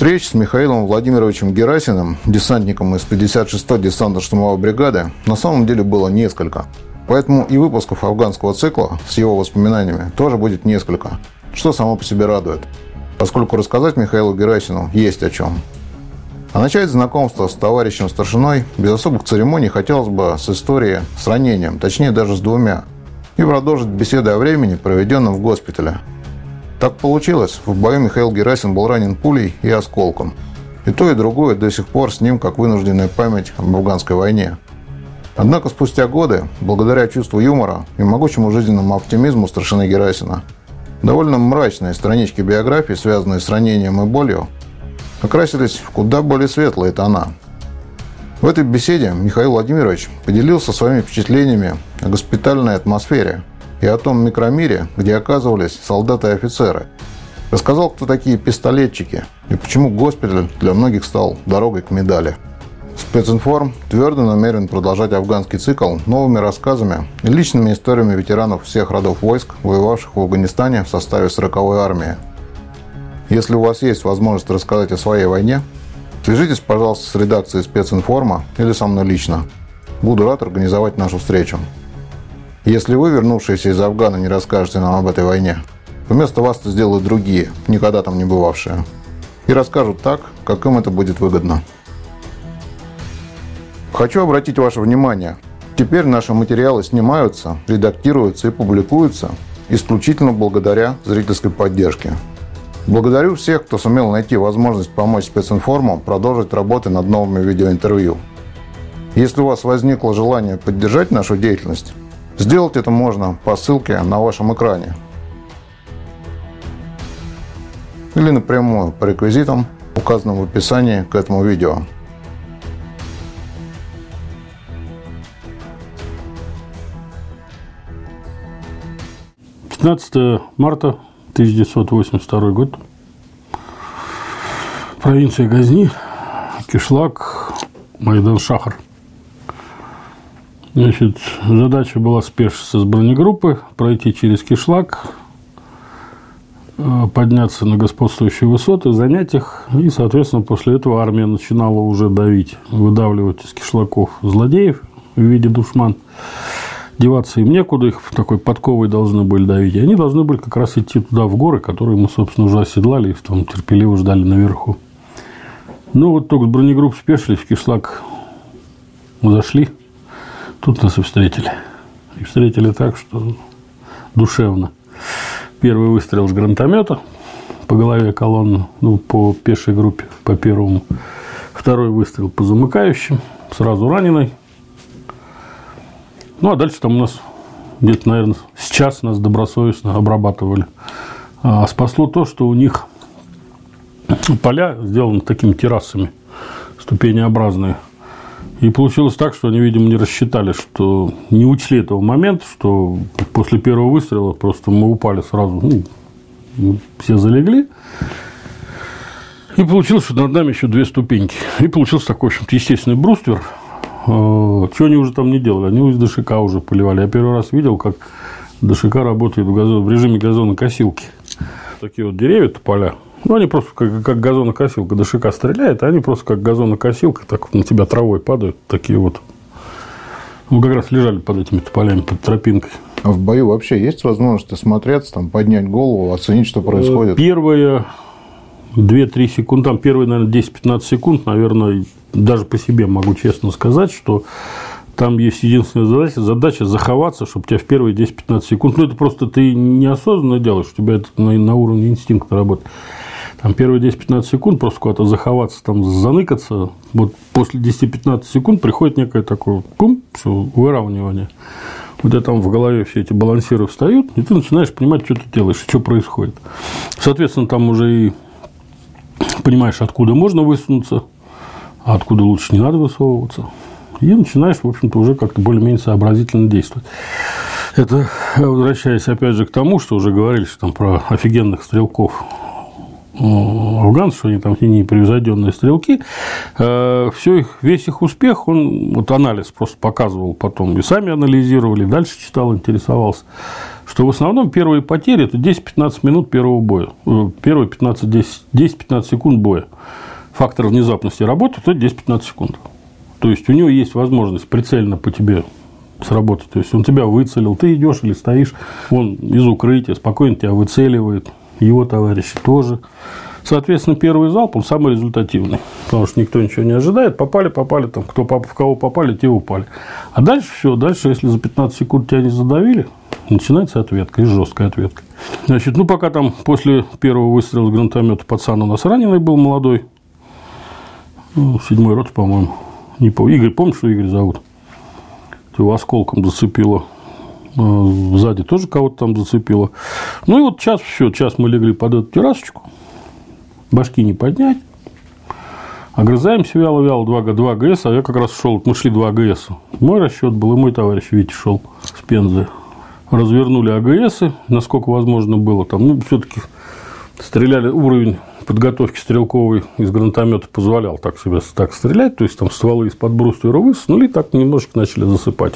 Встреч с Михаилом Владимировичем Герасиным, десантником из 56-й десантно-штурмовой бригады, на самом деле было несколько. Поэтому и выпусков афганского цикла с его воспоминаниями тоже будет несколько, что само по себе радует, поскольку рассказать Михаилу Герасину есть о чем. А начать знакомство с товарищем старшиной без особых церемоний хотелось бы с истории с ранением, точнее даже с двумя, и продолжить беседы о времени, проведенном в госпитале. Так получилось, в бою Михаил Герасин был ранен пулей и осколком. И то, и другое до сих пор с ним как вынужденная память об афганской войне. Однако спустя годы, благодаря чувству юмора и могучему жизненному оптимизму старшины Герасина, довольно мрачные странички биографии, связанные с ранением и болью, окрасились в куда более светлые тона. В этой беседе Михаил Владимирович поделился своими впечатлениями о госпитальной атмосфере и о том микромире, где оказывались солдаты и офицеры. Рассказал, кто такие пистолетчики и почему госпиталь для многих стал дорогой к медали. Специнформ твердо намерен продолжать афганский цикл новыми рассказами и личными историями ветеранов всех родов войск, воевавших в Афганистане в составе 40-й армии. Если у вас есть возможность рассказать о своей войне, свяжитесь, пожалуйста, с редакцией специнформа или со мной лично. Буду рад организовать нашу встречу. Если вы, вернувшиеся из Афгана, не расскажете нам об этой войне, вместо вас это сделают другие, никогда там не бывавшие. И расскажут так, как им это будет выгодно. Хочу обратить ваше внимание. Теперь наши материалы снимаются, редактируются и публикуются исключительно благодаря зрительской поддержке. Благодарю всех, кто сумел найти возможность помочь специнформам продолжить работы над новыми видеоинтервью. Если у вас возникло желание поддержать нашу деятельность, сделать это можно по ссылке на вашем экране. Или напрямую по реквизитам, указанным в описании к этому видео. Пятнадцатое марта 1982 год. Провинция Газни, Кишлак, Майдан-Шахар. Значит, задача была спешиться с бронегруппы, пройти через Кишлак, э, подняться на господствующие высоты, занять их, и, соответственно, после этого армия начинала уже давить, выдавливать из кишлаков злодеев в виде душман деваться им некуда, их такой подковой должны были давить. И они должны были как раз идти туда, в горы, которые мы, собственно, уже оседлали и там терпеливо ждали наверху. Ну, вот только с бронегрупп спешились, в кишлак зашли, тут нас и встретили. И встретили так, что душевно. Первый выстрел с гранатомета по голове колонны, ну, по пешей группе, по первому. Второй выстрел по замыкающим, сразу раненый. Ну, а дальше там у нас где-то, наверное, сейчас нас добросовестно обрабатывали. А спасло то, что у них поля сделаны такими террасами, ступенеобразные. И получилось так, что они, видимо, не рассчитали, что не учли этого момента, что после первого выстрела просто мы упали сразу, ну, все залегли. И получилось, что над нами еще две ступеньки. И получился такой, в общем-то, естественный бруствер – Э, что они уже там не делали? Они из ДШК уже поливали. Я первый раз видел, как ДШК работает в, газон, в режиме газонокосилки. Такие вот деревья, тополя, ну, они просто как, как газонокосилка. ДШК стреляет, а они просто как газонокосилка, так на тебя травой падают, такие вот. Мы как раз лежали под этими тополями, под тропинкой. А в бою вообще есть возможность осмотреться, там, поднять голову, оценить, что происходит? Первые 2-3 секунды, там первые, наверное, 10-15 секунд, наверное, даже по себе могу честно сказать, что там есть единственная задача, задача заховаться, чтобы тебя в первые 10-15 секунд, ну, это просто ты неосознанно делаешь, у тебя это на, на уровне инстинкта работает. Там первые 10-15 секунд просто куда-то заховаться, там заныкаться. Вот после 10-15 секунд приходит некое такое пум, все, выравнивание. У тебя там в голове все эти балансиры встают, и ты начинаешь понимать, что ты делаешь, что происходит. Соответственно, там уже и понимаешь, откуда можно высунуться, а откуда лучше не надо высовываться. И начинаешь, в общем-то, уже как-то более-менее сообразительно действовать. Это, возвращаясь опять же к тому, что уже говорили, что там про офигенных стрелков афганцев, что они там непревзойденные стрелки, э, все их, весь их успех, он, вот анализ просто показывал потом, и сами анализировали, дальше читал, интересовался, что в основном первые потери – это 10-15 минут первого боя. Э, первые 10-15 секунд боя. Фактор внезапности работы – это 10-15 секунд. То есть, у него есть возможность прицельно по тебе сработать. То есть, он тебя выцелил, ты идешь или стоишь, он из укрытия спокойно тебя выцеливает, его товарищи тоже. Соответственно, первый залп, он самый результативный, потому что никто ничего не ожидает. Попали, попали, там, кто, в кого попали, те упали. А дальше все, дальше, если за 15 секунд тебя не задавили, начинается ответка, и жесткая ответка. Значит, ну, пока там после первого выстрела с гранатомета пацан у нас раненый был молодой, ну, седьмой рот, по-моему, не помню. Игорь, помнишь, что Игорь зовут? Его осколком зацепило. А, сзади тоже кого-то там зацепило. Ну и вот час все, час мы легли под эту террасочку. Башки не поднять. Огрызаемся вяло-вяло, 2, 2 ГС, а я как раз шел, мы шли 2 ГС. Мой расчет был, и мой товарищ Витя шел с Пензы. Развернули АГС, насколько возможно было. Там, ну, все-таки стреляли, уровень подготовки стрелковой из гранатомета позволял так себя так стрелять, то есть там стволы из-под бруствера высунули, так немножко начали засыпать.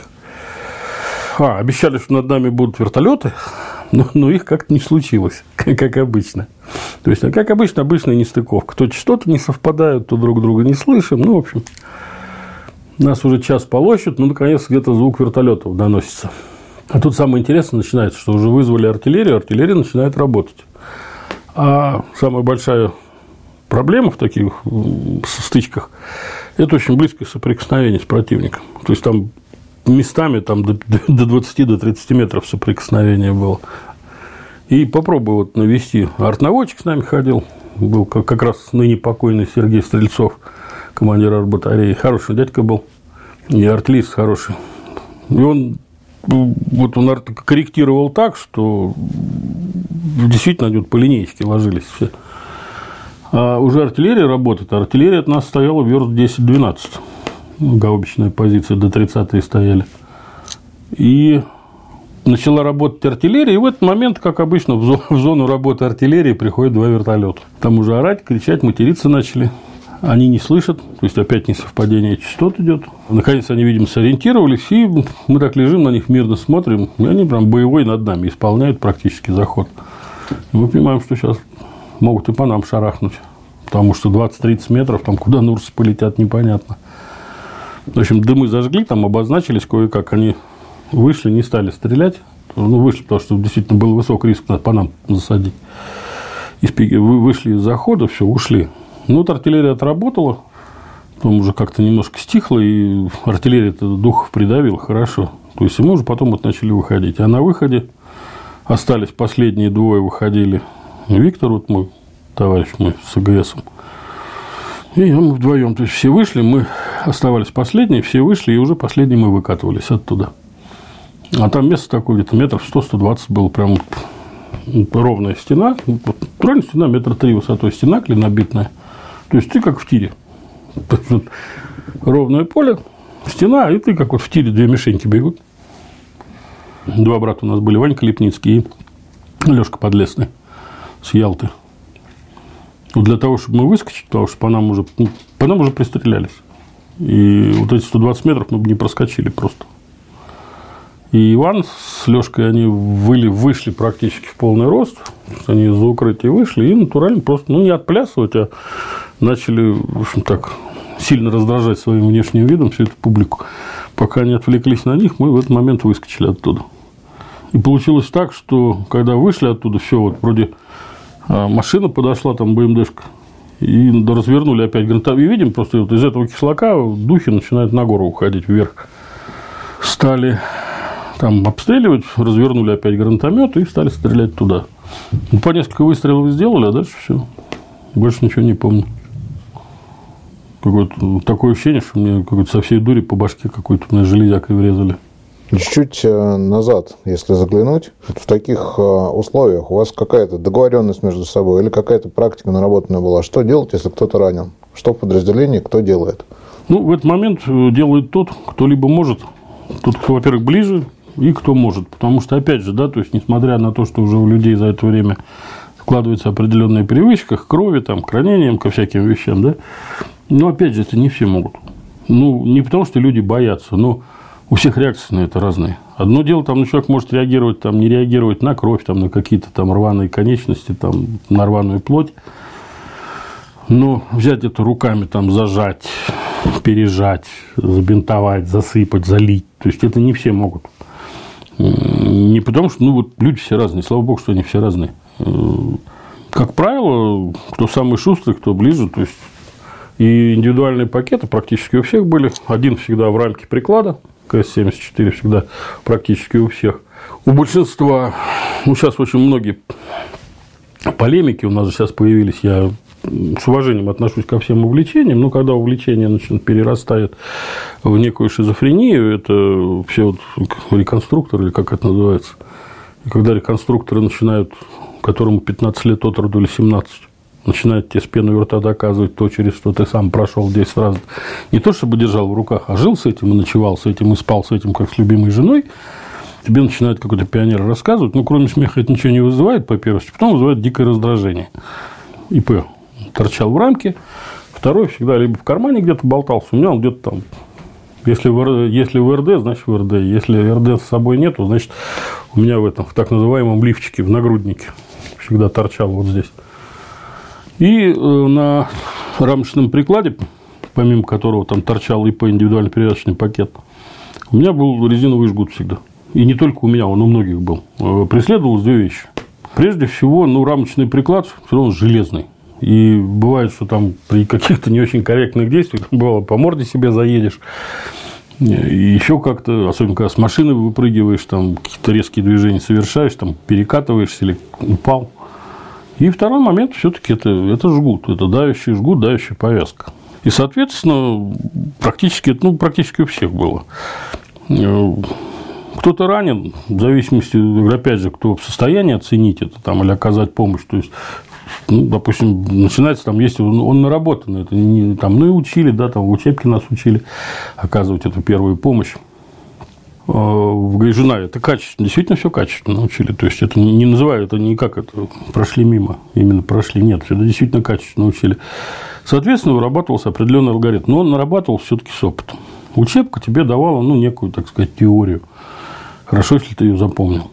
А, обещали, что над нами будут вертолеты, но, но их как-то не случилось, как, как обычно. То есть, как обычно, обычная нестыковка. То что-то не совпадают, то друг друга не слышим. Ну, в общем, нас уже час полощут, ну, наконец, где-то звук вертолетов доносится. А тут самое интересное начинается, что уже вызвали артиллерию, артиллерия начинает работать. А самая большая проблема в таких стычках – это очень близкое соприкосновение с противником. То есть, там местами там, до, до 20 до 30 метров соприкосновения было. И попробую вот навести. Артнаводчик с нами ходил, был как, раз ныне покойный Сергей Стрельцов, командир артбатареи. Хороший дядька был, и артиллист хороший. И он вот он корректировал так, что действительно идет по линейке ложились все. А уже артиллерия работает. Артиллерия от нас стояла верст 10-12. Гаубичная позиция до 30 стояли. И начала работать артиллерия, и в этот момент, как обычно, в зону работы артиллерии приходят два вертолета. Там уже орать, кричать, материться начали. Они не слышат, то есть опять несовпадение частот идет. Наконец они, видимо, сориентировались, и мы так лежим на них мирно смотрим, и они прям боевой над нами исполняют практически заход. И мы понимаем, что сейчас могут и по нам шарахнуть, потому что 20-30 метров, там куда Нурсы полетят, непонятно. В общем, дымы зажгли, там обозначились кое-как, они вышли, не стали стрелять, ну, вышли, потому что действительно был высокий риск по нам засадить. Из, вышли из захода, все, ушли. Ну, вот артиллерия отработала, потом уже как-то немножко стихло, и артиллерия духов придавила хорошо. То есть, и мы уже потом вот начали выходить. А на выходе остались последние двое, выходили Виктор, вот мой товарищ мой с АГСом, и мы вдвоем. То есть, все вышли, мы оставались последние, все вышли, и уже последние мы выкатывались оттуда. А там место такое, где-то метров 100-120 было, прям ровная стена. Правильно, стена метра три высотой, стена клинобитная – то есть ты как в тире. Ровное поле, стена, и ты как вот в тире две мишеньки бегут. Два брата у нас были, Ванька Липницкий и Лешка Подлесный с Ялты. Вот для того, чтобы мы выскочить, потому что по нам уже, ну, по нам уже пристрелялись. И вот эти 120 метров мы бы не проскочили просто. И Иван с Лешкой, они выли, вышли практически в полный рост. Они из-за укрытия вышли и натурально просто, ну, не отплясывать, а начали, в общем, так сильно раздражать своим внешним видом всю эту публику. Пока они отвлеклись на них, мы в этот момент выскочили оттуда. И получилось так, что когда вышли оттуда, все, вот вроде машина подошла, там БМДшка, и развернули опять гранатомет. И видим, просто вот из этого кишлака духи начинают на гору уходить вверх. Стали там обстреливать, развернули опять гранатомет и стали стрелять туда. Ну, по несколько выстрелов сделали, а дальше все. Больше ничего не помню. Какое-то такое ощущение, что мне со всей дури по башке какой-то на железякой врезали. Чуть-чуть э, назад, если заглянуть, в таких э, условиях у вас какая-то договоренность между собой или какая-то практика наработанная была? Что делать, если кто-то ранен? Что в подразделении кто делает? Ну, в этот момент э, делает тот, кто либо может, тот, кто, во-первых, ближе, и кто может. Потому что, опять же, да, то есть, несмотря на то, что уже у людей за это время складывается определенная привычка к крови, там, к ранениям, ко всяким вещам, да, но, опять же, это не все могут. Ну, не потому, что люди боятся, но у всех реакции на это разные. Одно дело, там, ну, человек может реагировать, там, не реагировать на кровь, там, на какие-то там рваные конечности, там, на рваную плоть. Но взять это руками, там, зажать, пережать, забинтовать, засыпать, залить. То есть, это не все могут. Не потому, что, ну, вот люди все разные. Слава богу, что они все разные. Как правило, кто самый шустрый, кто ближе, то есть и индивидуальные пакеты практически у всех были. Один всегда в рамке приклада, КС-74 всегда практически у всех. У большинства, ну, сейчас очень многие полемики у нас сейчас появились, я с уважением отношусь ко всем увлечениям, но когда увлечение значит, перерастает в некую шизофрению, это все вот реконструктор, или как это называется, и когда реконструкторы начинают, которому 15 лет от роду или 17, начинает тебе с пеной рта доказывать то, через что ты сам прошел 10 раз. Не то, чтобы держал в руках, а жил с этим и ночевал с этим и спал с этим, как с любимой женой. Тебе начинает какой-то пионер рассказывать, ну, кроме смеха это ничего не вызывает, по первости, потом вызывает дикое раздражение. ИП торчал в рамке, второй всегда либо в кармане где-то болтался, у меня он где-то там если в, если в РД, значит в РД. Если РД с собой нету, значит у меня в этом, в так называемом лифчике, в нагруднике всегда торчал вот здесь. И э, на рамочном прикладе, помимо которого там торчал ИП индивидуальный перевязочный пакет, у меня был резиновый жгут всегда. И не только у меня, он у многих был. Э, преследовалось две вещи. Прежде всего, ну, рамочный приклад все равно железный. И бывает, что там при каких-то не очень корректных действиях, бывало, по морде себе заедешь, и еще как-то, особенно когда с машины выпрыгиваешь, там какие-то резкие движения совершаешь, там перекатываешься или упал – и второй момент все-таки это, это жгут, это давящий жгут, давящая повязка. И, соответственно, практически, ну, практически у всех было. Э, кто-то ранен, в зависимости, опять же, кто в состоянии оценить это там, или оказать помощь. То есть, ну, допустим, начинается там, если он, он наработанный, это не там, ну и учили, да, там в учебке нас учили оказывать эту первую помощь. Э, в Гайжина это качественно, действительно все качественно научили. То есть это не называют, это не как это прошли мимо, именно прошли. Нет, это действительно качественно научили. Соответственно, вырабатывался определенный алгоритм. Но он нарабатывал все-таки с опытом. Учебка тебе давала, ну, некую, так сказать, теорию. Хорошо, если ты ее запомнил.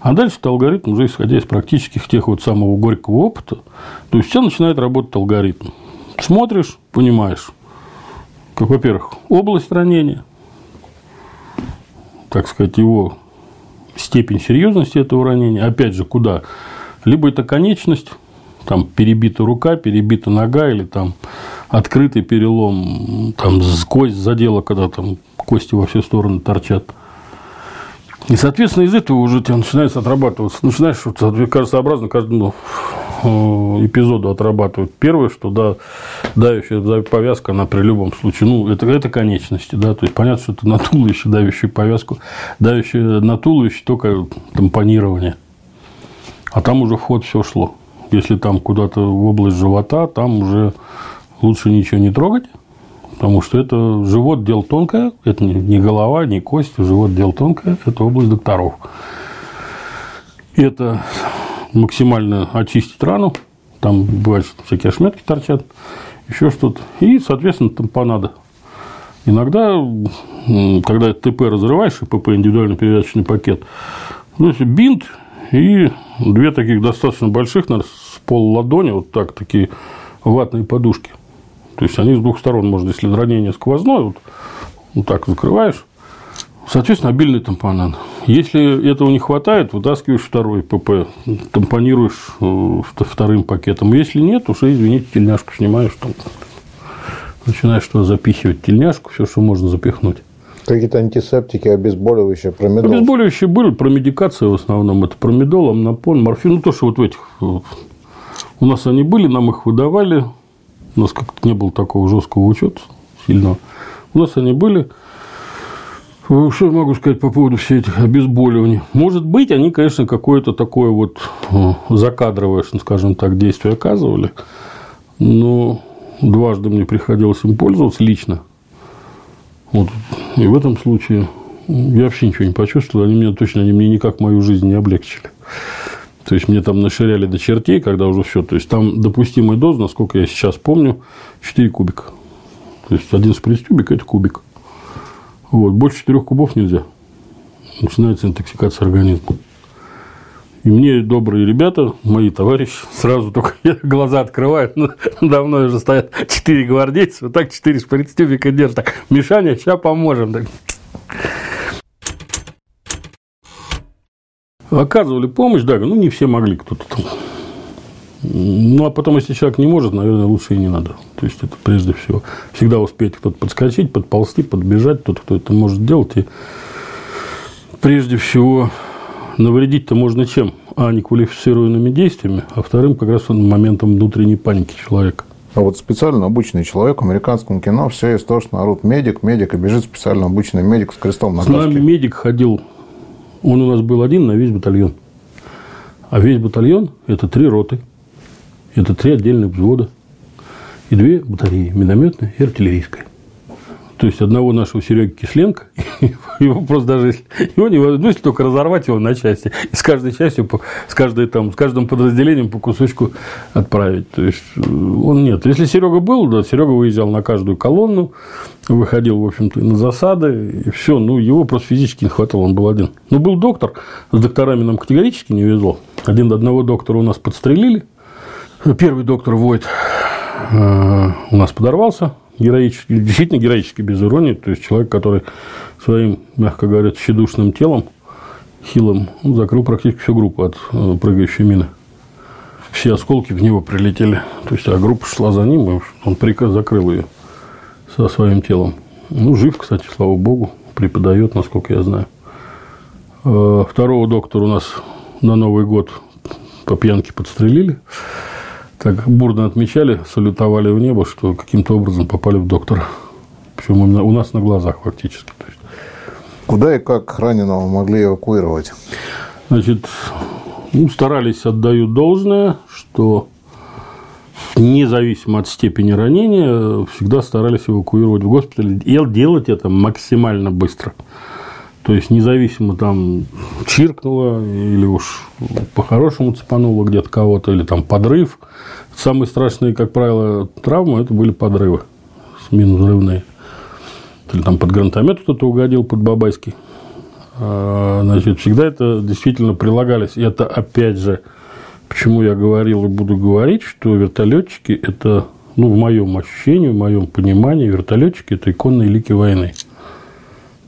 А дальше это алгоритм, уже исходя из практических тех вот самого горького опыта, то есть тебя начинает работать алгоритм. Смотришь, понимаешь, как, во-первых, область ранения, так сказать, его степень серьезности этого ранения, опять же, куда? Либо это конечность, там перебита рука, перебита нога, или там открытый перелом, там кость задела, когда там кости во все стороны торчат. И, соответственно, из этого уже тебя начинается отрабатываться. Начинаешь, вот, сообразно каждому Э, эпизоду отрабатывают. Первое, что да, давящая повязка, она при любом случае, ну, это, это конечности, да, то есть понятно, что это на туловище давящую повязку, давящая на туловище только тампонирование, а там уже вход все шло. Если там куда-то в область живота, там уже лучше ничего не трогать, потому что это живот дел тонкое, это не голова, не кость, живот дел тонкое, это область докторов. Это максимально очистить рану. Там бывает, что всякие ошметки торчат, еще что-то. И, соответственно, тампонада. Иногда, когда ТП разрываешь, ПП индивидуальный перевязочный пакет, ну, бинт и две таких достаточно больших, наверное, с пол ладони, вот так, такие ватные подушки. То есть они с двух сторон можно, если ранение сквозное, вот, вот так закрываешь, Соответственно, обильный тампонад. Если этого не хватает, вытаскиваешь второй ПП, тампонируешь э, вторым пакетом. Если нет, уже, извините, тельняшку снимаешь, там, начинаешь что запихивать тельняшку, все, что можно запихнуть. Какие-то антисептики, обезболивающие, промедол? Обезболивающие были, промедикация в основном. Это промедол, амнопон, морфин. Ну, то, что вот в этих... У нас они были, нам их выдавали. У нас как-то не было такого жесткого учета сильного. У нас они были. Что я могу сказать по поводу всех этих обезболиваний? Может быть, они, конечно, какое-то такое вот э, закадровое, скажем так, действие оказывали, но дважды мне приходилось им пользоваться лично. Вот. И в этом случае я вообще ничего не почувствовал, они мне точно, они мне никак мою жизнь не облегчили. То есть мне там наширяли до чертей, когда уже все. То есть там допустимая доза, насколько я сейчас помню, 4 кубика. То есть один спринтюбик – это кубик. Вот. Больше четырех кубов нельзя. Начинается интоксикация организма. И мне добрые ребята, мои товарищи, сразу только глаза открывают, ну, давно уже стоят четыре гвардейца, вот так четыре шприц-тюбика держат, так, Мишаня, сейчас поможем. Так. Оказывали помощь, да, ну, не все могли кто-то там. Ну, а потом, если человек не может, наверное, лучше и не надо. То есть, это прежде всего. Всегда успеть кто-то подскочить, подползти, подбежать, тот, кто это может делать. И прежде всего навредить-то можно чем? А, неквалифицированными действиями, а вторым как раз моментом внутренней паники человека. А вот специально обученный человек в американском кино все истошно орут медик, медик, и бежит специально обученный медик с крестом на С нами медик ходил, он у нас был один на весь батальон. А весь батальон – это три роты, это три отдельных взвода и две батареи – минометная и артиллерийская. То есть одного нашего Сереги Кисленко, его просто даже его не ну, если только разорвать его на части, и с каждой частью, с, каждой, там, с каждым подразделением по кусочку отправить. То есть э, он нет. Если Серега был, да, Серега выезжал на каждую колонну, выходил, в общем-то, на засады, и все. Ну, его просто физически не хватало, он был один. Но был доктор, с докторами нам категорически не везло. Один одного доктора у нас подстрелили. Первый доктор Войт э, у нас подорвался, героически, действительно героически, без иронии. То есть человек, который своим, мягко говоря, тщедушным телом, хилым, ну, закрыл практически всю группу от э, прыгающей мины. Все осколки в него прилетели. То есть, а группа шла за ним, и он приказ закрыл ее со своим телом. Ну, жив, кстати, слава богу, преподает, насколько я знаю. Э, второго доктора у нас на Новый год по пьянке подстрелили так бурно отмечали, салютовали в небо, что каким-то образом попали в доктора. Причем именно у нас на глазах фактически. То есть. Куда и как раненого могли эвакуировать? Значит, ну, старались, отдают должное, что независимо от степени ранения, всегда старались эвакуировать в госпиталь и делать это максимально быстро. То есть, независимо там чиркнуло или уж по-хорошему цепануло где-то кого-то, или там подрыв. Самые страшные, как правило, травмы – это были подрывы с взрывные. Или там под гранатомет кто-то угодил, под Бабайский. А, значит, всегда это действительно прилагались. И это, опять же, почему я говорил и буду говорить, что вертолетчики – это, ну, в моем ощущении, в моем понимании, вертолетчики – это иконные лики войны.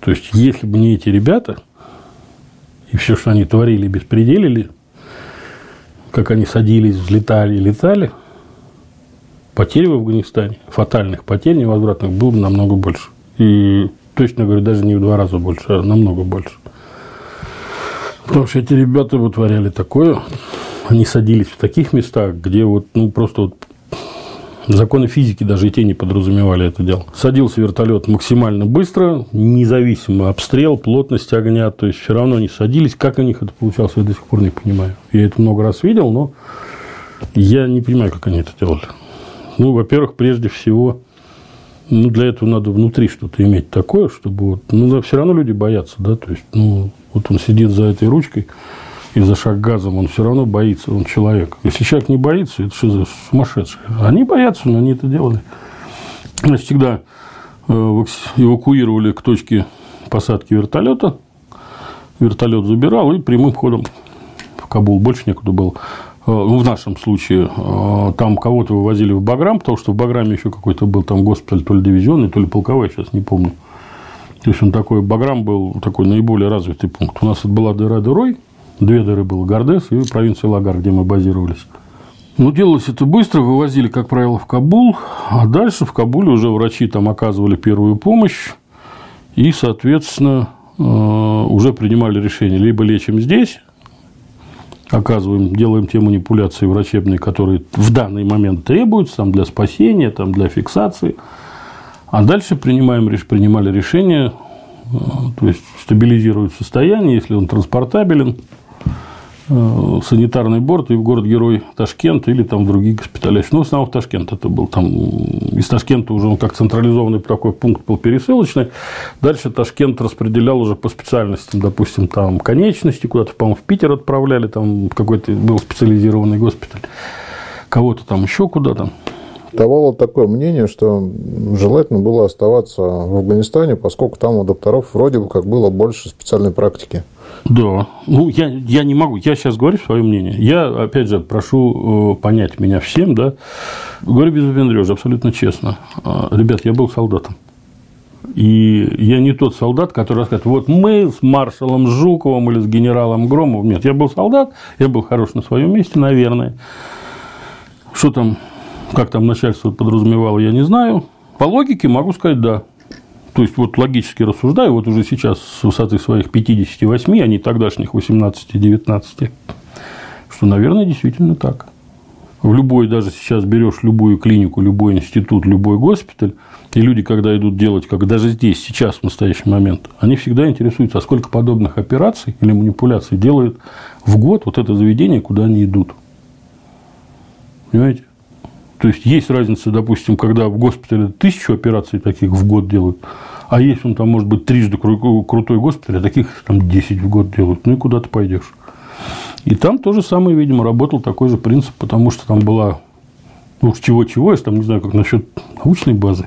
То есть, если бы не эти ребята, и все, что они творили, беспределили, как они садились, взлетали и летали, потерь в Афганистане, фатальных потерь невозвратных, было бы намного больше. И точно говорю, даже не в два раза больше, а намного больше. Потому что эти ребята вытворяли такое, они садились в таких местах, где вот, ну, просто вот Законы физики даже и те не подразумевали это дело. Садился вертолет максимально быстро, независимо обстрел, плотность огня, то есть все равно они садились. Как у них это получалось, я до сих пор не понимаю. Я это много раз видел, но я не понимаю, как они это делали. Ну, во-первых, прежде всего, ну, для этого надо внутри что-то иметь такое, чтобы вот, ну, да, все равно люди боятся, да, то есть, ну, вот он сидит за этой ручкой, и за шаг газом, он все равно боится, он человек. Если человек не боится, это что за сумасшедшие? Они боятся, но они это делали. Значит, всегда э, эвакуировали к точке посадки вертолета. Вертолет забирал и прямым ходом в Кабул. Больше некуда было. Э, ну, в нашем случае э, там кого-то вывозили в Баграм, потому что в Баграме еще какой-то был там госпиталь, то ли дивизионный, то ли полковой, сейчас не помню. То есть он такой, Баграм был такой наиболее развитый пункт. У нас это была дыра дырой, Две дыры было Гордес и провинция Лагар, где мы базировались. Ну, делалось это быстро, вывозили, как правило, в Кабул, а дальше в Кабуле уже врачи там оказывали первую помощь и, соответственно, э, уже принимали решение, либо лечим здесь, оказываем, делаем те манипуляции врачебные, которые в данный момент требуются там, для спасения, там, для фиксации, а дальше принимаем, принимали решение, э, то есть стабилизируют состояние, если он транспортабелен – санитарный борт и в город-герой Ташкент или там в другие госпиталя. Ну, в основном Ташкент это был. Там из Ташкента уже он как централизованный такой пункт был пересылочный. Дальше Ташкент распределял уже по специальностям, допустим, там конечности куда-то, по-моему, в Питер отправляли, там какой-то был специализированный госпиталь. Кого-то там еще куда-то. давало такое мнение, что желательно было оставаться в Афганистане, поскольку там у докторов вроде бы как было больше специальной практики. Да. Ну, я, я не могу. Я сейчас говорю свое мнение. Я, опять же, прошу э, понять меня всем, да. Говорю без выпендрежа, абсолютно честно. А, ребят, я был солдатом. И я не тот солдат, который рассказывает, вот мы с маршалом Жуковым или с генералом Громовым. Нет, я был солдат, я был хорош на своем месте, наверное. Что там, как там начальство подразумевало, я не знаю. По логике могу сказать «да». То есть, вот логически рассуждаю, вот уже сейчас с высоты своих 58, а не тогдашних 18-19, что, наверное, действительно так. В любой, даже сейчас берешь любую клинику, любой институт, любой госпиталь, и люди, когда идут делать, как даже здесь, сейчас, в настоящий момент, они всегда интересуются, а сколько подобных операций или манипуляций делают в год вот это заведение, куда они идут. Понимаете? То есть, есть разница, допустим, когда в госпитале тысячу операций таких в год делают, а есть он там, может быть, трижды крутой госпиталь, а таких там 10 в год делают. Ну и куда ты пойдешь? И там то же самое, видимо, работал такой же принцип, потому что там была, ну, чего-чего, я там не знаю, как насчет научной базы.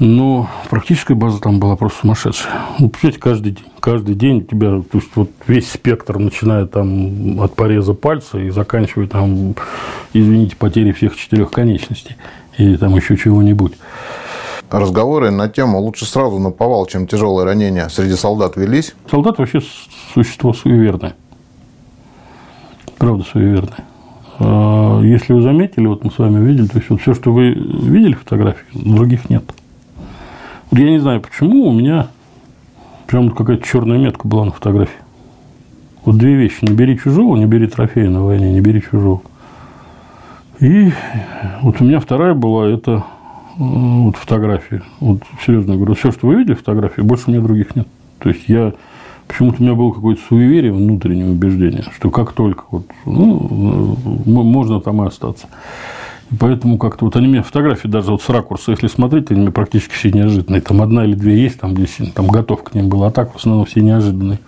Но практическая база там была просто сумасшедшая. Ну, представляете, каждый день, каждый день у тебя, то есть, вот весь спектр, начиная там от пореза пальца и заканчивая там, извините, потери всех четырех конечностей или там еще чего-нибудь. Разговоры на тему лучше сразу на повал, чем тяжелые ранения среди солдат велись? Солдат вообще существо суеверное. Правда суеверное. А, если вы заметили, вот мы с вами видели, то есть вот все, что вы видели фотографии, других нет. Вот я не знаю, почему у меня прям какая-то черная метка была на фотографии. Вот две вещи. Не бери чужого, не бери трофея на войне, не бери чужого. И вот у меня вторая была, это вот фотографии. Вот серьезно говорю, все, что вы видели фотографии, больше у меня других нет. То есть я почему-то у меня было какое-то суеверие, внутреннее убеждение, что как только вот, ну, можно там и остаться. И поэтому как-то вот они мне фотографии даже вот с ракурса, если смотреть, они мне практически все неожиданные. Там одна или две есть, там здесь там готов к ним был, а так в основном все неожиданные.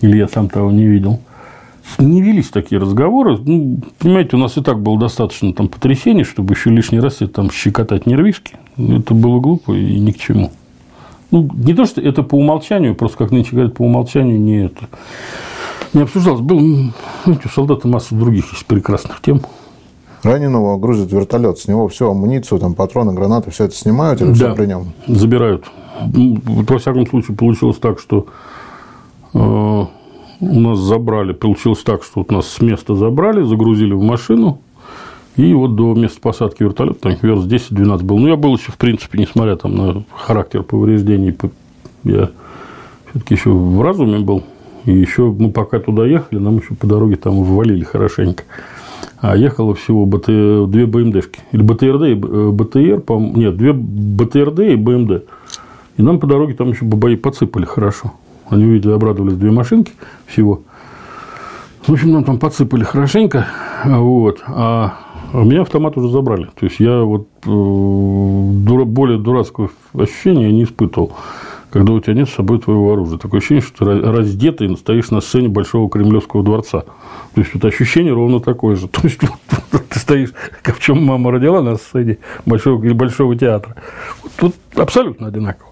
Или я сам того не видел. Не велись такие разговоры. Ну, понимаете, у нас и так было достаточно там потрясений, чтобы еще лишний раз это там щекотать нервишки. Это было глупо и ни к чему. Ну, не то, что это по умолчанию, просто как нынче говорят, по умолчанию не это. Не обсуждалось. Был, знаете, у солдата масса других есть прекрасных тем. Раненого грузит вертолет, с него всю амуницию, там, патроны, гранаты, все это снимают или да, все при нем? забирают. Ну, во всяком случае, получилось так, что э, у нас забрали, получилось так, что вот нас с места забрали, загрузили в машину, и вот до места посадки вертолета, там верст 10-12 был. Ну, я был еще, в принципе, несмотря там на характер повреждений, я все-таки еще в разуме был. И еще мы пока туда ехали, нам еще по дороге там ввалили хорошенько а ехало всего БТ, две БМДшки. Или БТРД и э, БТР, по нет, две БТРД и БМД. И нам по дороге там еще бабаи подсыпали хорошо. Они увидели, обрадовались, две машинки всего. В общем, нам там подсыпали хорошенько. Вот. А у меня автомат уже забрали. То есть, я вот э, более дурацкого ощущения не испытывал когда у тебя нет с собой твоего оружия. Такое ощущение, что ты раздетый стоишь на сцене Большого Кремлевского дворца. То есть, вот ощущение ровно такое же. То есть, вот, ты стоишь, как в чем мама родила на сцене Большого Большого театра. Вот, тут абсолютно одинаково.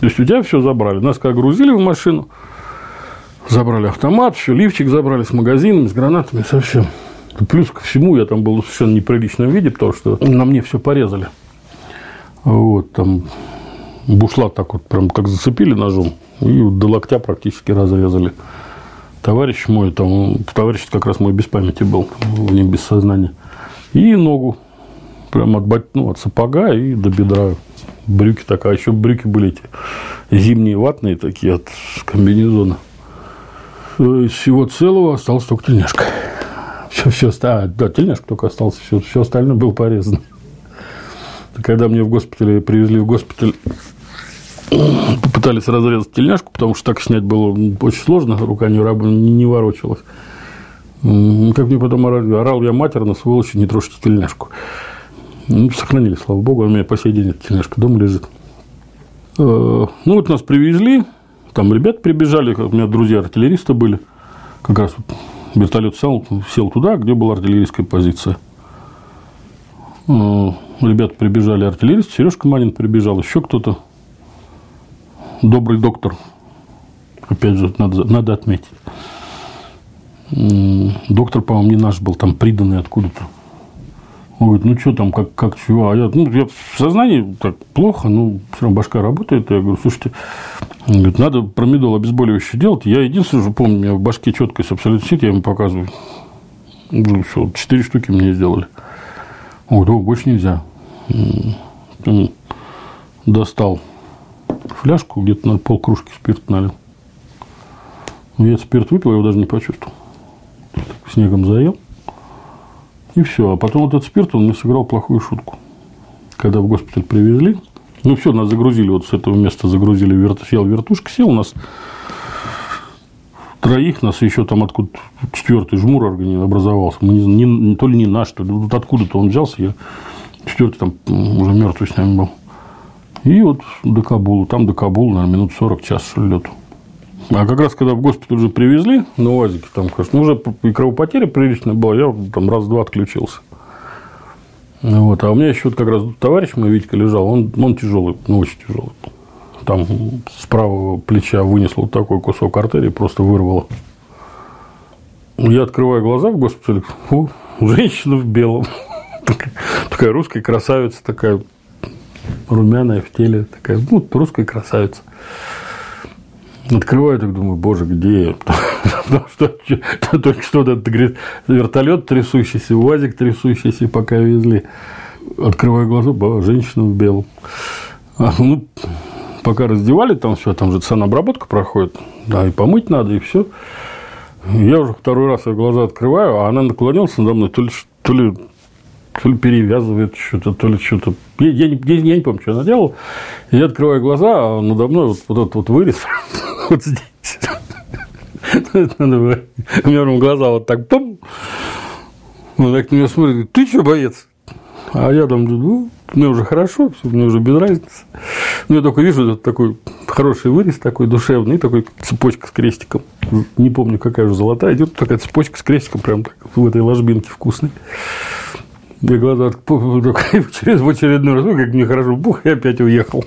То есть, у тебя все забрали. Нас как грузили в машину, забрали автомат, все, лифчик забрали с магазинами, с гранатами, совсем. Плюс ко всему, я там был в совершенно неприличном виде, потому что на мне все порезали. Вот, там бушлат так вот прям как зацепили ножом и до локтя практически разрезали. Товарищ мой, там, товарищ как раз мой без памяти был, в нем без сознания. И ногу прям от, ну, от сапога и до бедра. Брюки такая, еще брюки были эти зимние ватные такие от комбинезона. Из всего целого осталось только тельняшка. Все, все остальное, да, тельняшка только остался, все, все остальное было порезано. Когда мне в госпитале привезли в госпиталь попытались разрезать тельняшку, потому что так снять было очень сложно, рука не, не ворочалась. Как мне потом орал, орал я матерно, сволочи, не трожьте тельняшку. Ну, сохранили, слава богу, у меня по сей день эта тельняшка дома лежит. Э, ну, вот нас привезли, там ребят прибежали, у меня друзья-артиллеристы были. Как раз вот вертолет сел, сел туда, где была артиллерийская позиция. Ребята прибежали, артиллерист, Сережка Манин прибежал, еще кто-то. Добрый доктор. Опять же, надо, надо отметить. Доктор, по-моему, не наш был, там приданный откуда-то. Он говорит, ну что там, как, как чего? А я, ну, я в сознании так плохо, ну, все равно башка работает. Я говорю, слушайте, он говорит, надо промедол обезболивающий делать. Я единственное, что помню, у меня в башке четкость абсолютно сидит, я ему показываю. Говорю, все, четыре штуки мне сделали. Он говорит, о, больше нельзя. Достал фляжку, где-то на пол кружки спирт налил. Я спирт выпил, я его даже не почувствовал. Снегом заел. И все. А потом вот этот спирт, он мне сыграл плохую шутку. Когда в госпиталь привезли, ну, все, нас загрузили, вот с этого места загрузили, верт, сел вертушка, сел у нас троих, нас еще там откуда четвертый жмур образовался. Мы не, не, то ли не наш, то ли откуда-то он взялся, я четвертый там уже мертвый с нами был. И вот до Кабула, там до Кабула, наверное, минут 40 час лету. А как раз, когда в госпиталь уже привезли на УАЗике, там, конечно, ну, уже и кровопотеря приличная была, я там раз-два отключился. Вот. А у меня еще вот как раз товарищ мой, Витька, лежал, он, он тяжелый, ну, очень тяжелый. Там с правого плеча вынесло вот такой кусок артерии, просто вырвало. Я открываю глаза в госпитале, фу, женщина в белом. Такая русская красавица, такая румяная в теле, такая, ну, русская красавица. Открываю, так думаю, боже, где я? Потому что только что этот говорит, вертолет трясущийся, УАЗик трясущийся, пока везли. Открываю глаза, женщина в белом. А, ну, пока раздевали, там все, там же санобработка проходит, да, и помыть надо, и все. Я уже второй раз ее глаза открываю, а она наклонилась надо мной, то ли, то ли, то ли перевязывает что-то, то ли что-то. Я, я, я, я не помню, что она делала. Я открываю глаза, а надо мной вот, вот этот вот вырез вот здесь. У меня глаза вот так, пум. Он так на меня смотрит, ты что, боец? А я там, ну, мне уже хорошо, все, мне уже без разницы. Ну, я только вижу этот такой хороший вырез, такой душевный, такой цепочка с крестиком. Не помню, какая же золотая, идет такая цепочка с крестиком, прям так, в этой ложбинке вкусной. Я глаза через в очередной раз, как мне хорошо, бух, и опять уехал.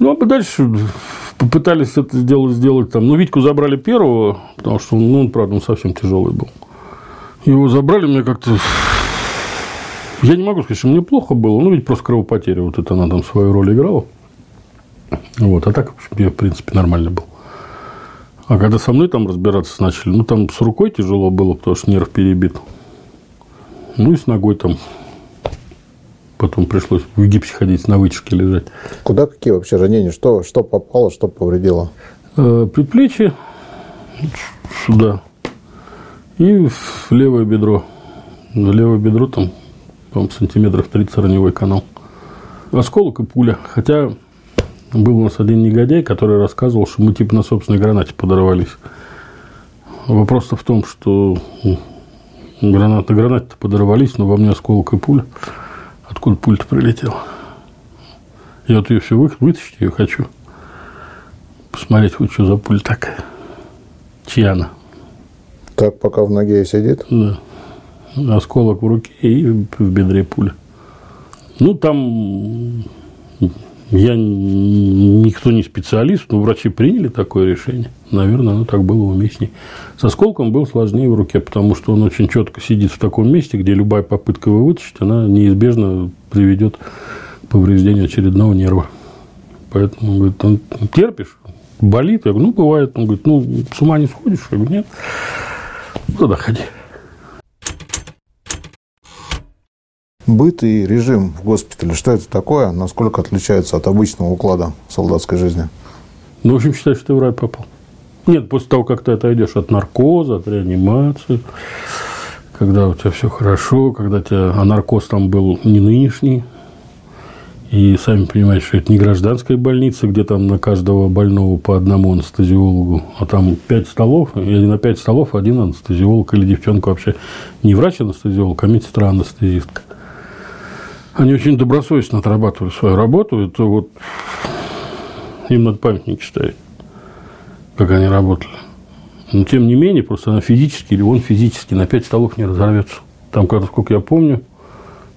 Ну, а дальше попытались это сделать, сделать там. Ну, Витьку забрали первого, потому что ну, он, правда, он совсем тяжелый был. Его забрали, мне как-то... Я не могу сказать, что мне плохо было, ну, ведь просто кровопотеря, вот это она там свою роль играла. Вот, а так, я, в принципе, нормально был. А когда со мной там разбираться начали, ну, там с рукой тяжело было, потому что нерв перебит. Ну, и с ногой там потом пришлось в гипсе ходить, на вытяжке лежать. Куда какие вообще ранения? Что, что попало, что повредило? Э, предплечье сюда и в левое бедро. На левое бедро там, по сантиметров 30 раневой канал. Осколок и пуля. Хотя был у нас один негодяй, который рассказывал, что мы типа на собственной гранате подорвались. Вопрос-то в том, что гранат на гранате подорвались, но во мне осколок и пуля. Откуда пульт прилетел? Я вот ее все вы, вытащить ее хочу. Посмотреть, вот что за пуль такая. Чья она? Так, пока в ноге сидит? Да. Осколок в руке и в бедре пуля. Ну, там я никто не специалист, но врачи приняли такое решение. Наверное, оно так было уместнее. Со сколком был сложнее в руке, потому что он очень четко сидит в таком месте, где любая попытка его вытащить, она неизбежно приведет к повреждению очередного нерва. Поэтому, говорит, он терпишь, болит. Я говорю, ну, бывает. Он говорит, ну, с ума не сходишь? Я говорю, нет. Ну, тогда ходи. Быт и режим в госпитале, что это такое? Насколько отличается от обычного уклада солдатской жизни? Ну, в общем, считай, что ты в рай попал. Нет, после того, как ты отойдешь от наркоза, от реанимации, когда у тебя все хорошо, когда тебя, а наркоз там был не нынешний, и сами понимаете, что это не гражданская больница, где там на каждого больного по одному анестезиологу, а там пять столов, и на пять столов один анестезиолог или девчонка вообще не врач-анестезиолог, а медсестра-анестезистка. Они очень добросовестно отрабатывали свою работу. Это вот им надо памятники ставить, как они работали. Но тем не менее, просто она физически, или он физически на пять столов не разорвется. Там, сколько я помню,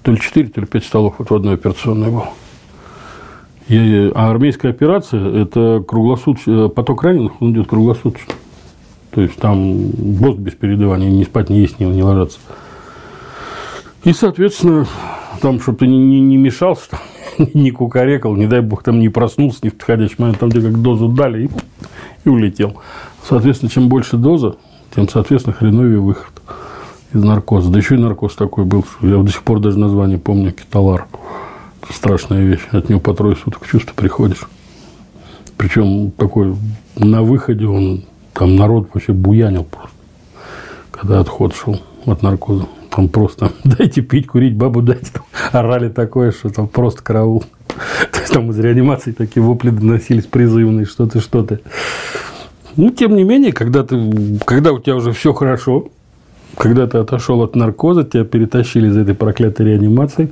то ли 4, то ли 5 столов вот в одной операционной было. Я, а армейская операция – это круглосуточный, поток раненых, он идет круглосуточно. То есть, там босс без передавания, не спать, не есть, не, не ложаться. И, соответственно, там, чтобы ты не, не, не мешался, там, не кукарекал, не дай бог, там не проснулся не в подходящий момент, там тебе как дозу дали и, и улетел. Соответственно, чем больше доза, тем, соответственно, хреновее выход из наркоза. Да еще и наркоз такой был, что я до сих пор даже название помню, кеталар. Страшная вещь. От него по трое суток чувство приходишь. Причем такой на выходе он там народ вообще буянил просто, когда отход шел от наркоза. Там просто дайте пить, курить, бабу дайте. Там орали такое, что там просто караул. То есть там из реанимации такие вопли доносились призывные, что-то, что-то. Ну, тем не менее, когда, ты, когда у тебя уже все хорошо, когда ты отошел от наркоза, тебя перетащили из этой проклятой реанимации,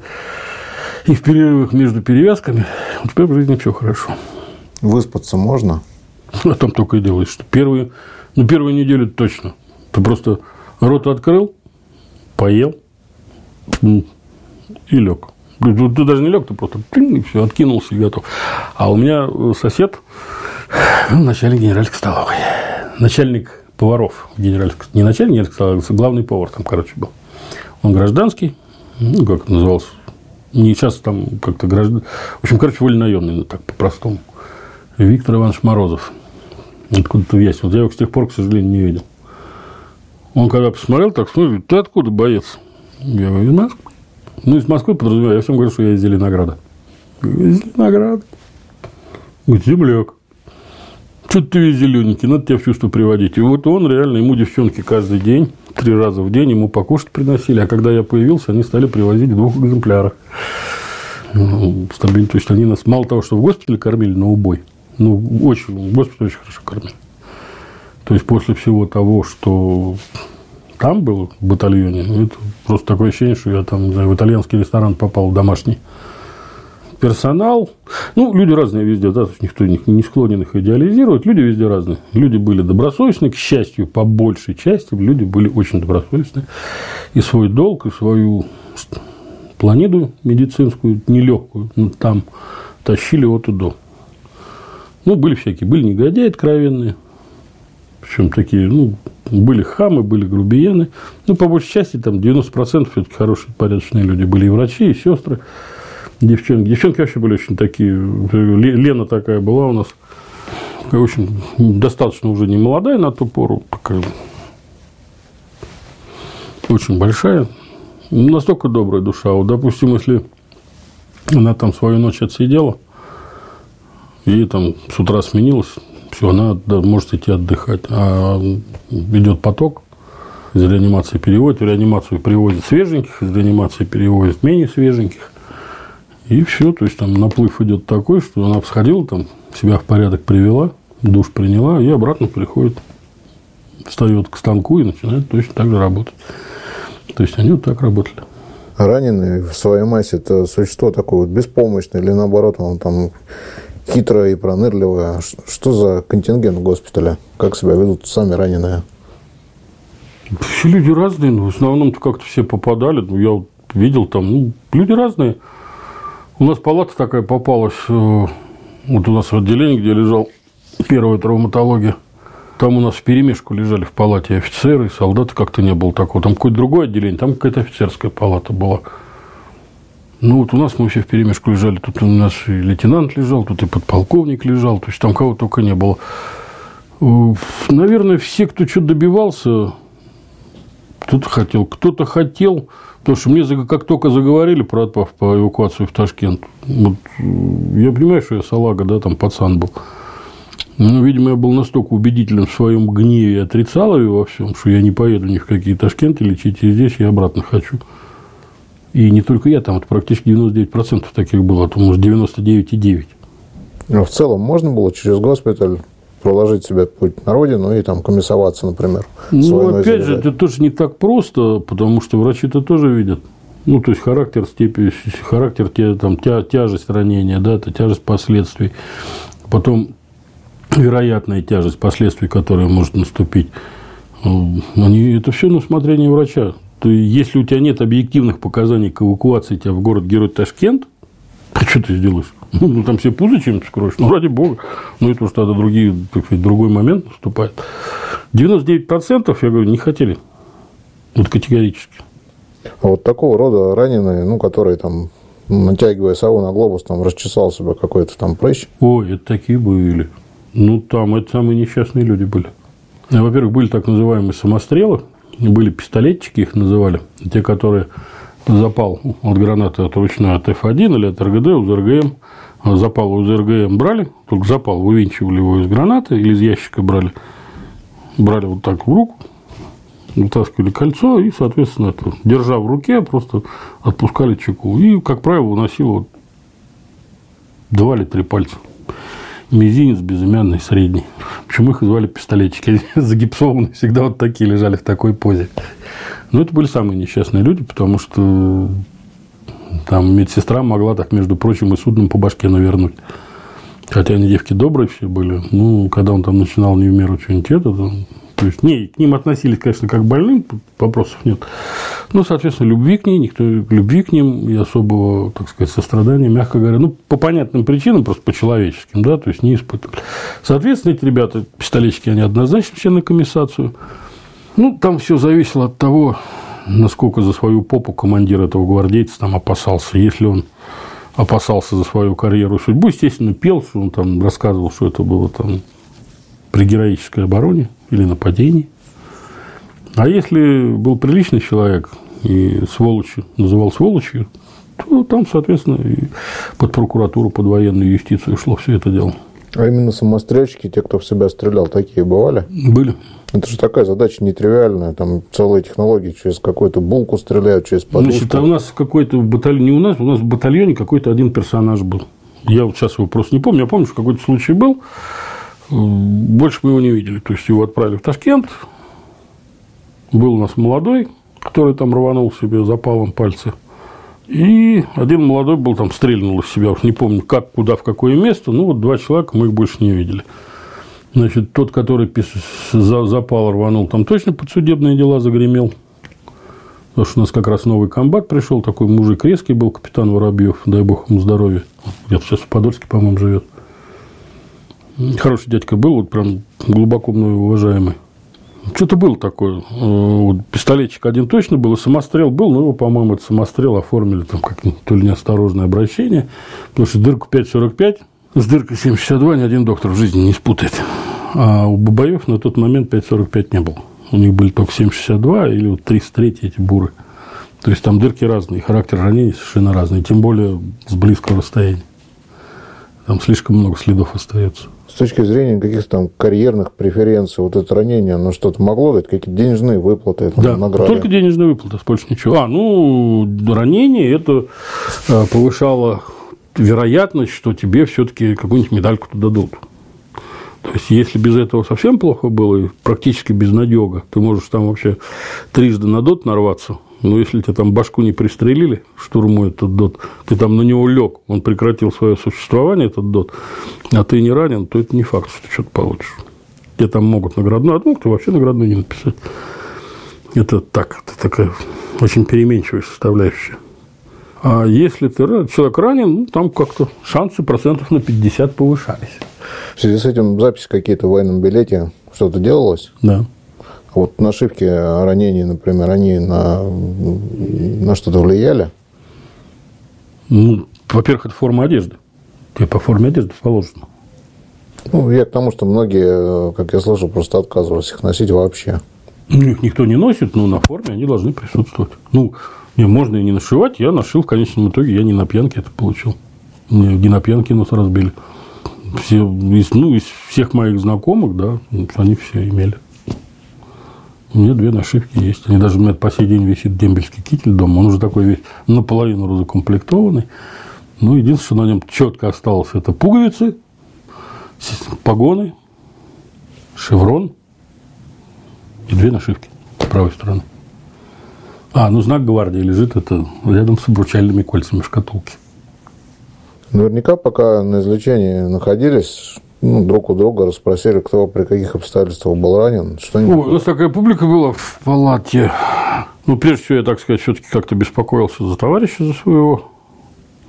и в перерывах между перевязками у тебя в жизни все хорошо. Выспаться можно? А там только и делаешь, что первые, ну, первую неделю точно. Ты просто рот открыл, поел и лег. Ты, ты даже не лег, ты просто и все, откинулся и готов. А у меня сосед, ну, начальник генеральской столовой, начальник поваров генеральской, не начальник генеральской столовой, а главный повар там, короче, был. Он гражданский, ну, как назывался, не сейчас там как-то граждан... В общем, короче, вольнонаемный, ну, так по-простому. Виктор Иванович Морозов. Откуда-то есть. Вот я его с тех пор, к сожалению, не видел. Он когда посмотрел, так смотрит, ты откуда, боец? Я говорю, из Москвы. Ну, из Москвы, подразумеваю, я всем говорю, что я из Зеленограда. из Зеленограда. Говорит, земляк. Что ты весь зелененький, надо тебя в чувство приводить. И вот он реально, ему девчонки каждый день, три раза в день ему покушать приносили. А когда я появился, они стали привозить в двух экземплярах. Ну. То есть, они нас мало того, что в госпитале кормили на убой, ну, очень, в госпитале очень хорошо кормили. То есть, после всего того, что там было в батальоне, это просто такое ощущение, что я там, в итальянский ресторан попал домашний. Персонал, ну, люди разные везде, да, никто не склонен их идеализировать, люди везде разные. Люди были добросовестны, к счастью, по большей части, люди были очень добросовестны. И свой долг, и свою планету медицинскую, нелегкую, ну, там тащили от и до. Ну, были всякие, были негодяи откровенные, причем такие, ну, были хамы, были грубияны. Ну, по большей части, там 90% все-таки хорошие, порядочные люди. Были и врачи, и сестры, девчонки. Девчонки вообще были очень такие. Лена такая была у нас. Очень достаточно уже не молодая на ту пору. Такая очень большая. Настолько добрая душа. Вот, допустим, если она там свою ночь отсидела, и там с утра сменилась, все, она может идти отдыхать. А идет поток, из реанимации переводит, в реанимацию привозят свеженьких, из реанимации перевозят менее свеженьких. И все, то есть там наплыв идет такой, что она сходила, там себя в порядок привела, душ приняла и обратно приходит, встает к станку и начинает точно так же работать. То есть они вот так работали. Раненый в своей массе это существо такое вот беспомощное или наоборот он там хитрая и пронырливая. Что за контингент в госпитале? Как себя ведут сами раненые? Все люди разные, но в основном-то как-то все попадали. Ну, я вот видел там, ну, люди разные. У нас палата такая попалась, э, вот у нас в отделении, где лежал первая травматология. Там у нас в перемешку лежали в палате офицеры, солдаты как-то не было такого. Там какое-то другое отделение, там какая-то офицерская палата была. Ну, вот у нас мы все в перемешку лежали. Тут у нас и лейтенант лежал, тут и подполковник лежал. То есть, там кого только не было. Э, наверное, все, кто что добивался, кто-то хотел, кто-то хотел. Потому что мне как только заговорили про отправку по эвакуацию в Ташкент, вот, я понимаю, что я салага, да, там пацан был. Но, видимо, я был настолько убедителен в своем гневе и отрицал его во всем, что я не поеду ни в какие Ташкенты лечить, и здесь я обратно хочу. И не только я, там это практически 99% таких было, а то, может, 99,9%. Но в целом можно было через госпиталь проложить себе путь на родину и там комиссоваться, например. Ну, опять же, это тоже не так просто, потому что врачи это тоже видят. Ну, то есть характер степени, характер там, тя, тяжесть ранения, да, это тяжесть последствий. Потом вероятная тяжесть последствий, которая может наступить. Они, это все на усмотрение врача. если у тебя нет объективных показаний к эвакуации тебя в город-герой Ташкент, а что ты сделаешь? Ну, там все пузы чем-то скроешь. Ну, ради бога. Ну, это уж тогда другие, так сказать, другой момент наступает. 99% я говорю, не хотели. Вот категорически. А вот такого рода раненые, ну, которые там натягивая сову на глобус, там расчесал себя какой-то там прыщ. Ой, это такие были. Ну, там это самые несчастные люди были. Во-первых, были так называемые самострелы, были пистолетчики, их называли, те, которые запал от гранаты от ручной от F1 или от РГД, у РГМ, запал у РГМ брали, только запал вывинчивали его из гранаты или из ящика брали, брали вот так в руку, вытаскивали кольцо и, соответственно, это, держа в руке, просто отпускали чеку. И, как правило, уносило два или три пальца. Мизинец, безымянный, средний. Почему их звали пистолетчики? Загипсованные, всегда вот такие лежали в такой позе. Но это были самые несчастные люди, потому что там медсестра могла так, между прочим, и судном по башке навернуть. Хотя они девки добрые все были. Ну, когда он там начинал не в меру что-нибудь это, то то есть, не, к ним относились, конечно, как к больным, вопросов нет. Но, соответственно, любви к ней, никто любви к ним и особого, так сказать, сострадания, мягко говоря, ну, по понятным причинам, просто по-человеческим, да, то есть, не испытывали. Соответственно, эти ребята, пистолетчики, они однозначно все на комиссацию. Ну, там все зависело от того, насколько за свою попу командир этого гвардейца там опасался. Если он опасался за свою карьеру и судьбу, естественно, пел, что он там рассказывал, что это было там при героической обороне или нападении. А если был приличный человек и сволочи называл сволочью, то там, соответственно, и под прокуратуру, под военную юстицию шло все это дело. А именно самострельщики, те, кто в себя стрелял, такие бывали? Были. Это же такая задача нетривиальная, там целые технологии, через какую-то булку стреляют, через подушку. Значит, а у нас какой-то батальон, не у нас, у нас в батальоне какой-то один персонаж был. Я вот сейчас его просто не помню, я помню, что какой-то случай был, больше мы его не видели. То есть его отправили в Ташкент. Был у нас молодой, который там рванул себе запалом пальцы. И один молодой был там стрельнул из себя, уж не помню, как, куда, в какое место. Ну, вот два человека мы их больше не видели. Значит, тот, который за запал рванул, там точно подсудебные дела загремел. Потому что у нас как раз новый комбат пришел, такой мужик резкий был, капитан Воробьев, дай бог ему здоровья. Где-то сейчас в Подольске, по-моему, живет. Хороший дядька был, вот прям глубоко мной уважаемый. Что-то было такое. Э, вот пистолетчик один точно был, и самострел был, но его, по-моему, это самострел оформили там как то ли неосторожное обращение, потому что дырку 5,45 с дыркой 7,62 ни один доктор в жизни не спутает. А у Бабаев на тот момент 5,45 не было. У них были только 7,62 или вот 303 эти буры. То есть там дырки разные, характер ранений совершенно разный, тем более с близкого расстояния. Там слишком много следов остается с точки зрения каких-то там карьерных преференций, вот это ранение, оно что-то могло дать, какие-то денежные выплаты, там, да, награды? только денежные выплаты, больше ничего. А, ну, ранение это э, повышало вероятность, что тебе все-таки какую-нибудь медальку туда дадут. То есть, если без этого совсем плохо было, и практически безнадега, ты можешь там вообще трижды на дот нарваться, но если тебе там башку не пристрелили, штурму этот дот, ты там на него лег, он прекратил свое существование, этот дот, а ты не ранен, то это не факт, что ты что-то получишь. Тебе там могут наградную, а могут вообще наградную не написать. Это так, это такая очень переменчивая составляющая. А если ты человек ранен, ну, там как-то шансы процентов на 50 повышались. В связи с этим записи какие-то в военном билете, что-то делалось? Да. Вот нашивки ранений, например, они на, на что-то влияли? Ну, во-первых, это форма одежды. Тебе по форме одежды положено. Ну, я к тому, что многие, как я слышал, просто отказывались их носить вообще. Ну, их никто не носит, но на форме они должны присутствовать. Ну, не, можно и не нашивать. Я нашил в конечном итоге, я не на пьянке это получил. Мне не на пьянке нос разбили. Все, из, ну, из всех моих знакомых, да, они все имели. У меня две нашивки есть. Они даже у меня по сей день висит дембельский китель дома. Он уже такой весь наполовину разукомплектованный. Ну, единственное, на нем четко осталось, это пуговицы, погоны, шеврон и две нашивки с правой стороны. А, ну знак гвардии лежит, это рядом с обручальными кольцами шкатулки. Наверняка, пока на излечении находились, ну, друг у друга расспросили, кто при каких обстоятельствах был ранен. Что Ой, у нас такая публика была в палате. Ну, прежде всего, я, так сказать, все-таки как-то беспокоился за товарища, за своего,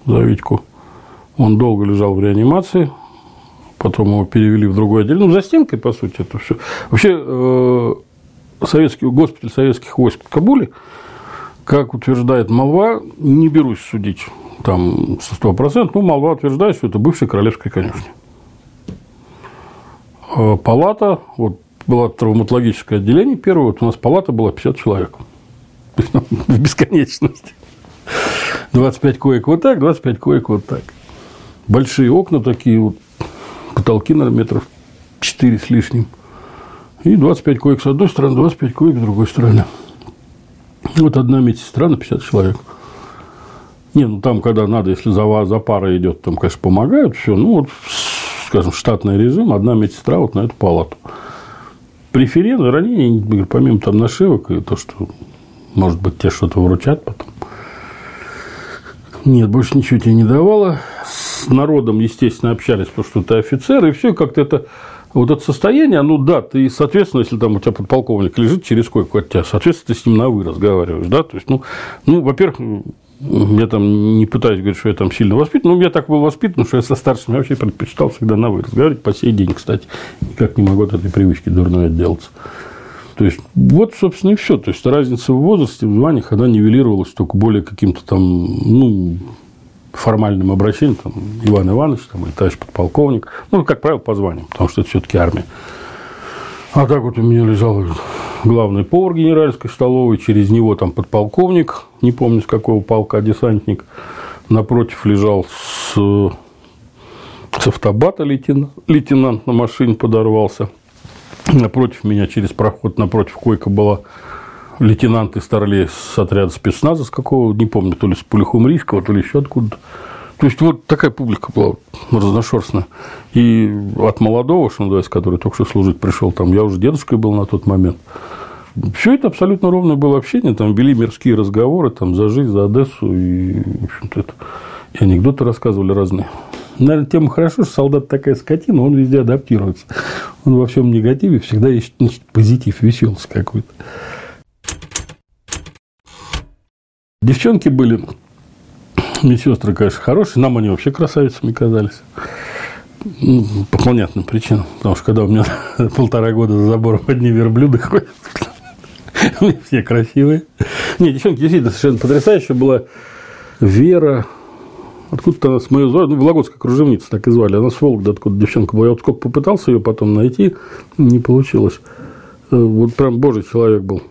за Витьку. Он долго лежал в реанимации, потом его перевели в другое отделение. Ну, за стенкой, по сути, это все. Вообще, э, советский, госпиталь советских войск в Кабуле, как утверждает молва, не берусь судить там со 100%, ну, молва утверждает, что это бывшая королевская конюшня. Э, палата, вот была травматологическое отделение первое, вот у нас палата была 50 человек. В бесконечности. 25 коек вот так, 25 коек вот так. Большие окна такие, вот, потолки, наверное, метров 4 с лишним. И 25 коек с одной стороны, 25 коек с другой стороны. Вот одна медсестра на 50 человек. Не, ну там, когда надо, если за, за парой идет, там, конечно, помогают, все. Ну, вот, скажем, штатный режим, одна медсестра вот на эту палату. Преференции, ранения, помимо там нашивок и то, что, может быть, тебе что-то выручат потом. Нет, больше ничего тебе не давало. С народом, естественно, общались, потому что ты офицер, и все как-то это вот это состояние, ну да, ты, соответственно, если там у тебя подполковник лежит через койку от тебя, соответственно, ты с ним на вы разговариваешь, да, то есть, ну, ну во-первых, я там не пытаюсь говорить, что я там сильно воспитан, но я так был воспитан, что я со старшими вообще предпочитал всегда на вы разговаривать по сей день, кстати, никак не могу от этой привычки дурной отделаться. То есть, вот, собственно, и все. То есть, разница в возрасте, в званиях, она нивелировалась только более каким-то там, ну, формальным обращением, там, Иван Иванович, там, или товарищ подполковник, ну, как правило, по званиям, потому что это все-таки армия. А так вот у меня лежал главный повар генеральской столовой, через него там подполковник, не помню с какого полка, десантник, напротив лежал с, с автобата лейтенант, лейтенант на машине подорвался, напротив меня через проход, напротив койка была лейтенант из Старлей с отряда спецназа, с какого, не помню, то ли с Пулихумрийского, то ли еще откуда-то. То есть, вот такая публика была разношерстная. И от молодого, что называется, который только что служить пришел, там, я уже дедушкой был на тот момент. Все это абсолютно ровное было общение, там вели мирские разговоры там, за жизнь, за Одессу, и, в общем-то, это... и анекдоты рассказывали разные. Наверное, тема хорошо, что солдат такая скотина, он везде адаптируется. Он во всем негативе всегда ищет значит, позитив, веселость какой-то. Девчонки были, медсестры, конечно, хорошие, нам они вообще красавицами казались. Ну, по понятным причинам. Потому что когда у меня полтора года за забором одни верблюды ходят, все красивые. Не, девчонки действительно совершенно потрясающая была Вера, Откуда-то она с моей звали, ну, Вологодская кружевница так и звали. Она с Вологды, откуда девчонка была. Я вот сколько попытался ее потом найти, не получилось. Э, вот прям божий человек был.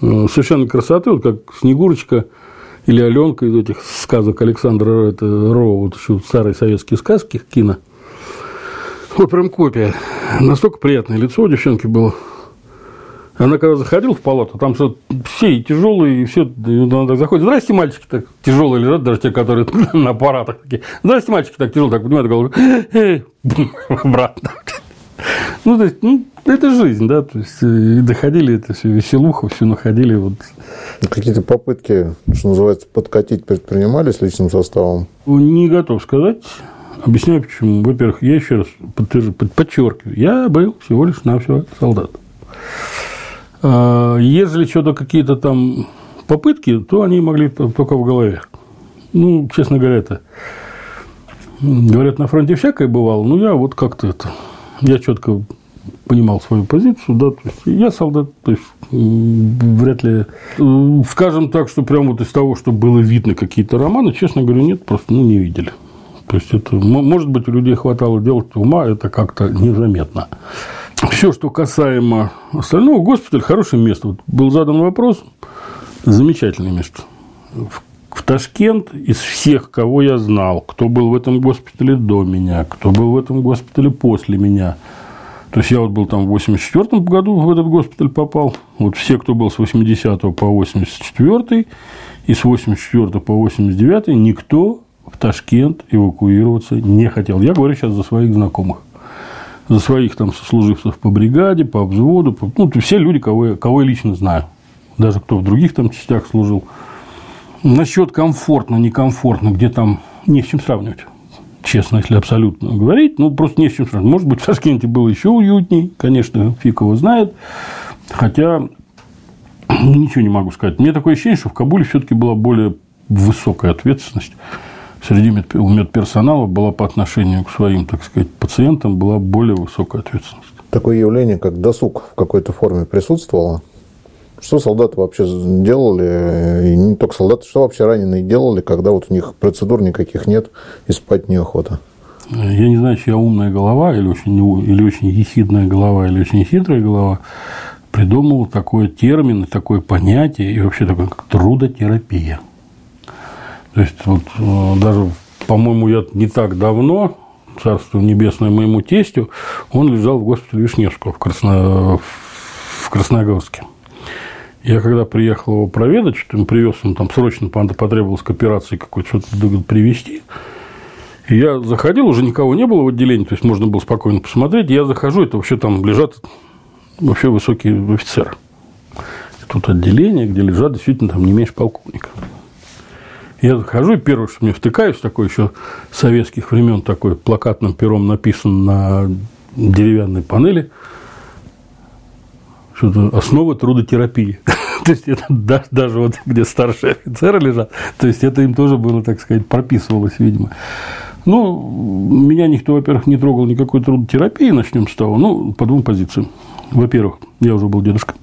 Э, совершенно красоты, вот как Снегурочка – или Аленка из этих сказок Александра это, Ро, вот еще старые советские сказки, кино. Вот прям копия. Настолько приятное лицо у девчонки было. Она когда заходила в палату, там что все и тяжелые, и все, она так заходит. Здрасте, мальчики, так тяжелые лежат, даже те, которые на аппаратах такие. Здрасте, мальчики, так тяжелые, так поднимают голову. Обратно. Ну, то есть, ну, это жизнь, да, то есть, и доходили это все, веселуха, все находили вот. Какие-то попытки, что называется, подкатить предпринимались личным составом? Не готов сказать. Объясняю почему. Во-первых, я еще раз подтвержу, подчеркиваю, я был всего лишь на все солдат. А, ежели что-то какие-то там попытки, то они могли только в голове. Ну, честно говоря, это говорят, на фронте всякое бывало, но я вот как-то это я четко понимал свою позицию, да, то есть я солдат, то есть вряд ли, скажем так, что прямо вот из того, что было видно какие-то романы, честно говоря, нет, просто ну, не видели. То есть это, может быть, у людей хватало делать ума, это как-то незаметно. Все, что касаемо остального, госпиталь хорошее место. Вот был задан вопрос, замечательное место. В Ташкент из всех, кого я знал, кто был в этом госпитале до меня, кто был в этом госпитале после меня – то есть я вот был там в 84 году в этот госпиталь попал. Вот все, кто был с 80 по 84 и с 84 по 89 никто в Ташкент эвакуироваться не хотел. Я говорю сейчас за своих знакомых. За своих там сослуживцев по бригаде, по взводу. По, ну, все люди, кого я, кого я лично знаю. Даже кто в других там частях служил. Насчет комфортно, некомфортно, где там не с чем сравнивать честно, если абсолютно говорить, ну, просто не с чем сравнивать. Может быть, в Ташкенте было еще уютней, конечно, фиг его знает. Хотя ничего не могу сказать. Мне такое ощущение, что в Кабуле все-таки была более высокая ответственность среди медперсонала была по отношению к своим, так сказать, пациентам была более высокая ответственность. Такое явление, как досуг в какой-то форме присутствовало? Что солдаты вообще делали, и не только солдаты, что вообще раненые делали, когда вот у них процедур никаких нет и спать неохота? Я не знаю, чья умная голова, или очень, или очень ехидная голова, или очень хитрая голова придумал такой термин, такое понятие, и вообще такое, как трудотерапия. То есть, вот, э, даже, по-моему, я не так давно, царство небесное моему тестю, он лежал в госпитале Вишневского в, Красно... в Красногорске. Я когда приехал его проведать, что ему привез, он там срочно потребовалось к операции какой-то что-то привезти. И я заходил, уже никого не было в отделении, то есть можно было спокойно посмотреть. Я захожу, это вообще там лежат вообще высокие офицеры. тут отделение, где лежат действительно там не меньше полковника. Я захожу, и первое, что мне втыкаюсь, такой еще советских времен, такой плакатным пером написан на деревянной панели, что-то основа трудотерапии. то есть, это даже вот где старшие офицеры лежат, то есть, это им тоже было, так сказать, прописывалось, видимо. Ну, меня никто, во-первых, не трогал никакой трудотерапии, начнем с того, ну, по двум позициям. Во-первых, я уже был дедушка,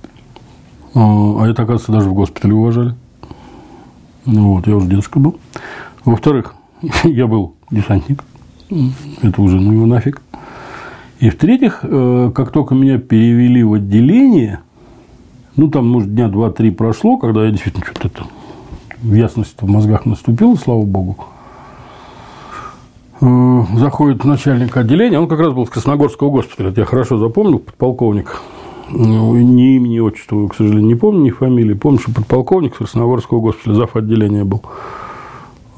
а, это, оказывается, даже в госпитале уважали. Ну, вот, я уже дедушка был. Во-вторых, я был десантник. Это уже ну его нафиг. И в-третьих, э, как только меня перевели в отделение, ну, там, может, дня два-три прошло, когда я действительно что-то в ясность в мозгах наступила, слава богу, э, заходит начальник отделения, он как раз был с Красногорского госпиталя, я хорошо запомнил, подполковник ну, ни имени, ни отчества, к сожалению, не помню, ни фамилии. Помню, что подполковник Красногорского госпиталя, зав. отделения был.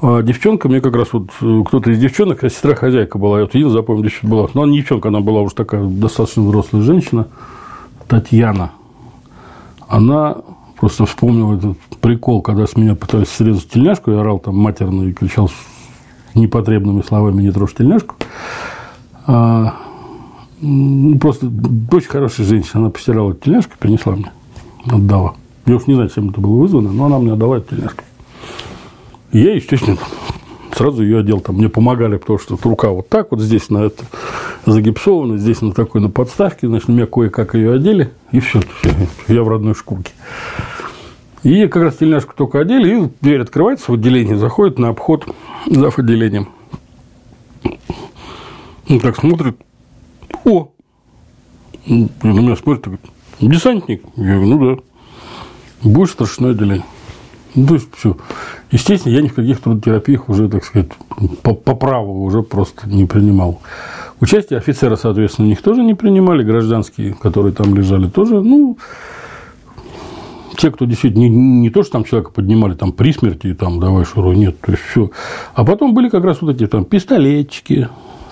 А девчонка, мне как раз вот э, кто-то из девчонок, а сестра хозяйка была, я вот единственное запомнил, девчонка была. Но она не девчонка, она была уже такая достаточно взрослая женщина, Татьяна. Она просто вспомнила этот прикол, когда с меня пытались срезать тельняшку, я орал там матерно и кричал непотребными словами «не трожь тельняшку». А ну, просто очень хорошая женщина. Она постирала тельняшку, принесла мне, отдала. Я уж не знаю, чем это было вызвано, но она мне отдала тельняшку. Я, естественно, сразу ее одел. Там мне помогали, потому что рука вот так вот здесь на это загипсована, здесь на такой на подставке, значит, меня кое-как ее одели, и все, я в родной шкурке. И как раз тельняшку только одели, и дверь открывается в отделение, заходит на обход зав. отделением. Он так смотрит, о! На меня смотрит, говорит, десантник. Я говорю, ну да. Будешь старшиной отделения. Ну, то есть, все. Естественно, я ни в каких трудотерапиях уже, так сказать, по, по праву уже просто не принимал. Участие офицера, соответственно, у них тоже не принимали, гражданские, которые там лежали, тоже, ну, те, кто действительно не, не то, что там человека поднимали там при смерти, там давай шуру, нет, то есть все. А потом были как раз вот эти там пистолетчики,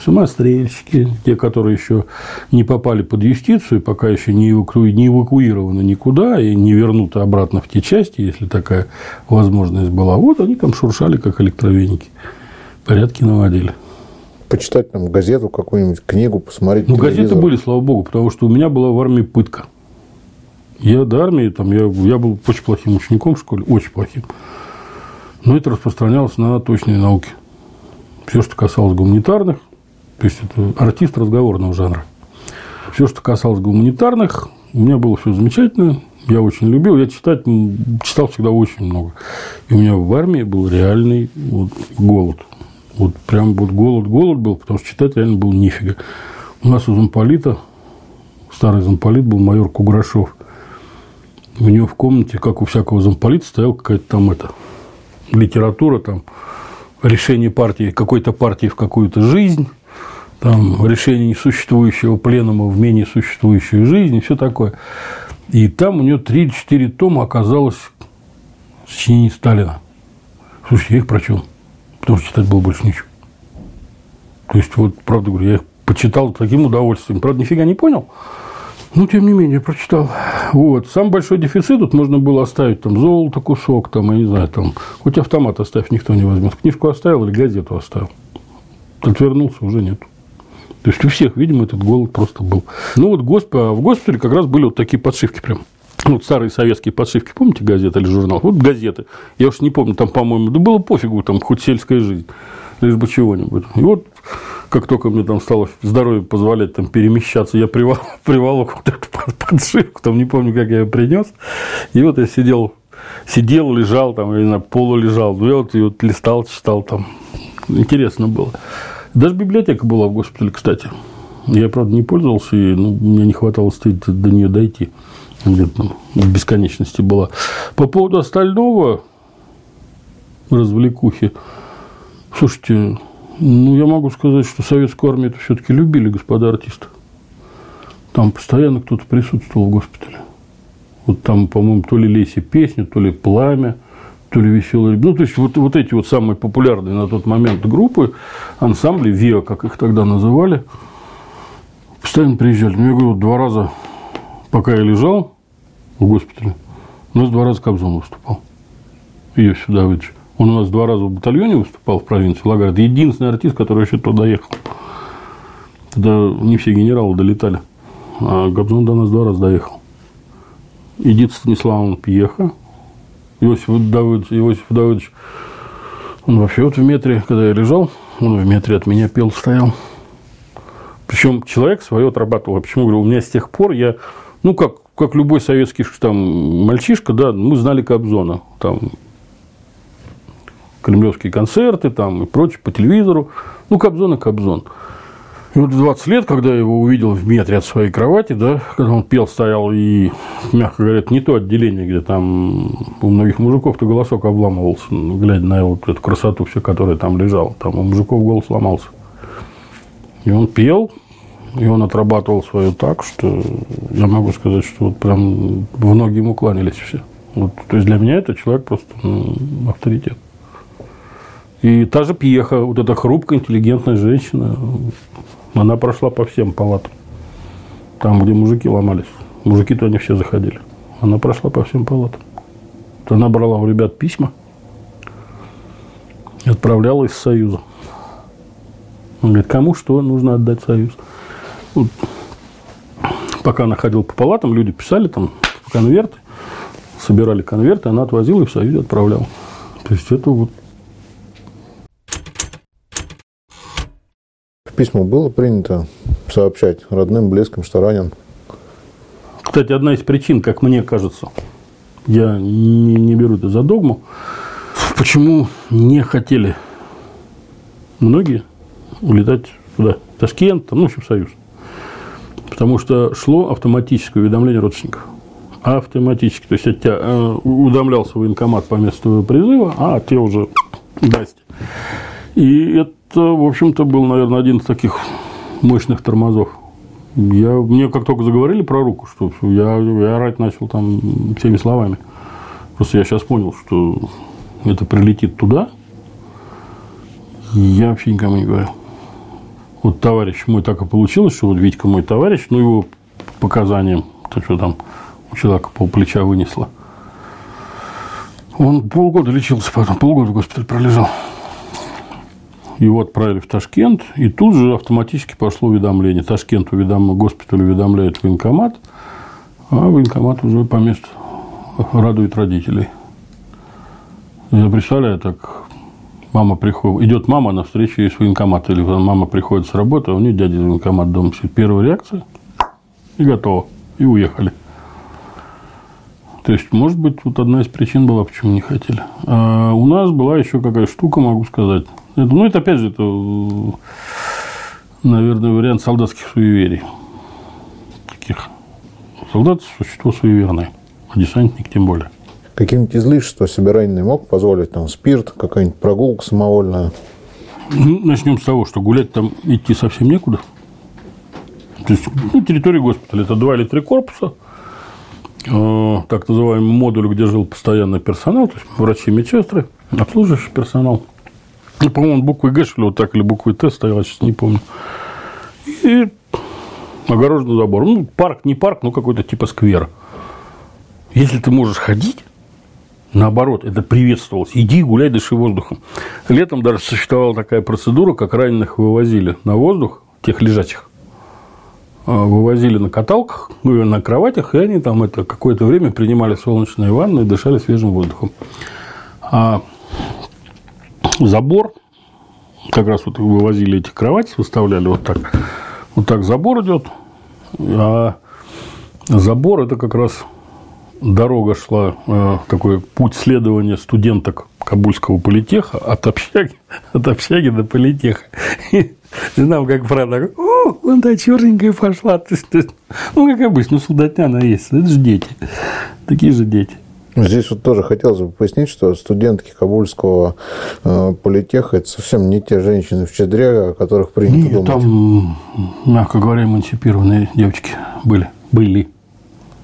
самострельщики, те, которые еще не попали под юстицию, пока еще не, эваку... не эвакуированы никуда и не вернуты обратно в те части, если такая возможность была. Вот они там шуршали, как электровеники, порядки наводили. Почитать там газету, какую-нибудь книгу, посмотреть. Ну, газеты были, слава богу, потому что у меня была в армии пытка. Я до армии, там, я, я был очень плохим учеником в школе, очень плохим. Но это распространялось на точные науки. Все, что касалось гуманитарных, то есть это артист разговорного жанра. Все, что касалось гуманитарных, у меня было все замечательно. Я очень любил. Я читать читал всегда очень много. И у меня в армии был реальный вот, голод. Вот прям вот голод, голод был, потому что читать реально было нифига. У нас у замполита, старый замполит был майор Куграшов. У него в комнате, как у всякого замполита, стояла какая-то там это, литература, там, решение партии, какой-то партии в какую-то жизнь, там, решение несуществующего пленума в менее существующую жизнь и все такое. И там у нее 3-4 тома оказалось сочинений Сталина. Слушайте, я их прочел, потому что читать было больше ничего. То есть, вот, правда говорю, я их почитал таким удовольствием. Правда, нифига не понял, но, тем не менее, прочитал. Вот. Самый большой дефицит тут можно было оставить там золото, кусок, там, я не знаю, там, хоть автомат оставь, никто не возьмет. Книжку оставил или газету оставил. Отвернулся, уже нет. То есть у всех, видимо, этот голод просто был. Ну вот госп... в госпитале как раз были вот такие подшивки прям. вот старые советские подшивки, помните газеты или журнал? Вот газеты. Я уж не помню, там, по-моему, да было пофигу, там хоть сельская жизнь, лишь бы чего-нибудь. И вот как только мне там стало здоровье позволять там перемещаться, я привол, приволок вот эту подшивку, там не помню, как я ее принес. И вот я сидел, сидел, лежал, там, я не знаю, полу лежал. Ну, я вот, и вот листал, читал там. Интересно было. Даже библиотека была в госпитале, кстати. Я, правда, не пользовался, и ну, мне не хватало стоить до нее дойти. Где-то там в бесконечности была. По поводу остального развлекухи. Слушайте, ну, я могу сказать, что советскую армию это все-таки любили, господа артисты. Там постоянно кто-то присутствовал в госпитале. Вот там, по-моему, то ли Леси песня, то ли пламя, то ли веселые. Ну, то есть, вот, вот эти вот самые популярные на тот момент группы, ансамбли, ВИА, как их тогда называли, постоянно приезжали. Ну, я говорю, два раза, пока я лежал в госпитале, у нас два раза Кобзон выступал. Ее сюда вытащили. Он у нас два раза в батальоне выступал в провинции Лагарь. Это единственный артист, который еще туда ехал. Тогда не все генералы долетали. А Гобзон до нас два раза доехал. Эдит Станиславовна Пьеха. Иосиф Давыдович, Иосиф Давыдович, он вообще вот в метре, когда я лежал, он в метре от меня пел, стоял. Причем человек свое отрабатывал. Почему говорю, у меня с тех пор я, ну, как, как любой советский там, мальчишка, да, мы знали Кобзона. Там кремлевские концерты там и прочее по телевизору. Ну, Кобзон и Кобзон. И вот в 20 лет, когда я его увидел в метре от своей кровати, да, когда он пел, стоял и, мягко говоря, не то отделение, где там у многих мужиков-то голосок обламывался, глядя на вот эту красоту все, которая там лежала. Там у мужиков голос ломался. И он пел, и он отрабатывал свое так, что я могу сказать, что вот прям в ноги ему кланялись все. Вот, то есть для меня это человек просто ну, авторитет. И та же Пьеха, вот эта хрупкая, интеллигентная женщина, она прошла по всем палатам. Там, где мужики ломались. Мужики-то они все заходили. Она прошла по всем палатам. Она брала у ребят письма и отправляла из Союза. Он говорит, кому что нужно отдать Союз. Пока она ходила по палатам, люди писали там конверты, собирали конверты, она отвозила и в Союзе отправляла. То есть это вот письма было принято сообщать родным, близким, что ранен? Кстати, одна из причин, как мне кажется, я не, не беру это за догму, почему не хотели многие улетать туда, в Ташкент, ну, в общем, Союз. Потому что шло автоматическое уведомление родственников. Автоматически. То есть, от тебя э, уведомлялся военкомат по месту призыва, а те уже даст. И это в общем-то, был, наверное, один из таких мощных тормозов. Я, мне как только заговорили про руку, что я, я орать начал там всеми словами. Просто я сейчас понял, что это прилетит туда. Я вообще никому не говорил. Вот товарищ мой так и получилось, что вот Витька мой товарищ, ну, его показаниям, то, что там у человека полплеча вынесло. Он полгода лечился, потом полгода в госпитале пролежал его отправили в Ташкент, и тут же автоматически пошло уведомление. Ташкент уведом... госпиталь уведомляет военкомат, а военкомат уже по месту радует родителей. Я представляю, так мама приходит, идет мама на встречу из военкомата, или мама приходит с работы, а у нее дядя из военкомата дома сидит. Первая реакция, и готово, и уехали. То есть, может быть, вот одна из причин была, почему не хотели. А у нас была еще какая штука, могу сказать. Ну, это опять же, это, наверное, вариант солдатских суеверий. Таких. Солдат – существо суеверное, а десантник тем более. Какие-нибудь излишества себе раненый мог позволить? Там спирт, какая-нибудь прогулка самовольная? Ну, начнем с того, что гулять там идти совсем некуда. То есть, ну, территория госпиталя – это два или три корпуса, э, так называемый модуль, где жил постоянный персонал, то есть врачи, медсестры, обслуживающий персонал – ну, по-моему, буквой Г, что ли, вот так, или буквой Т стояла, сейчас не помню. И огороженный забор. Ну, парк, не парк, но какой-то типа сквер. Если ты можешь ходить, наоборот, это приветствовалось. Иди гуляй, дыши воздухом. Летом даже существовала такая процедура, как раненых вывозили на воздух, тех лежачих. вывозили на каталках, ну, на кроватях, и они там это какое-то время принимали солнечные ванны и дышали свежим воздухом. А забор, как раз вот вывозили эти кровати, выставляли вот так, вот так забор идет, а забор это как раз дорога шла, э, такой путь следования студенток Кабульского политеха от общаги, от общаги до политеха. И нам, как правда, о, вон та черненькая пошла. Ну, как обычно, солдатня она есть. Это же дети. Такие же дети. Здесь вот тоже хотелось бы пояснить, что студентки Кабульского э, политеха – это совсем не те женщины в чадре, о которых принято Нет, думать. там, мягко говоря, эмансипированные девочки были. Были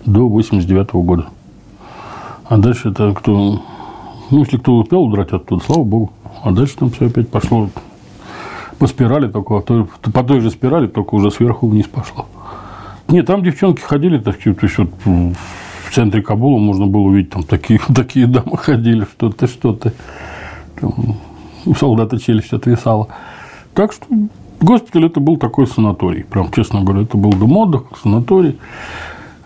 до 89 -го года. А дальше это кто... Ну, если кто успел удрать оттуда, слава богу. А дальше там все опять пошло по спирали только, по той же спирали, только уже сверху вниз пошло. Нет, там девчонки ходили, так, то есть вот в центре Кабула можно было увидеть, там такие, такие дамы ходили, что ты, что ты. Там, у солдата челюсть отвисала. Так что госпиталь это был такой санаторий. Прям, честно говоря, это был дом отдыха, санаторий.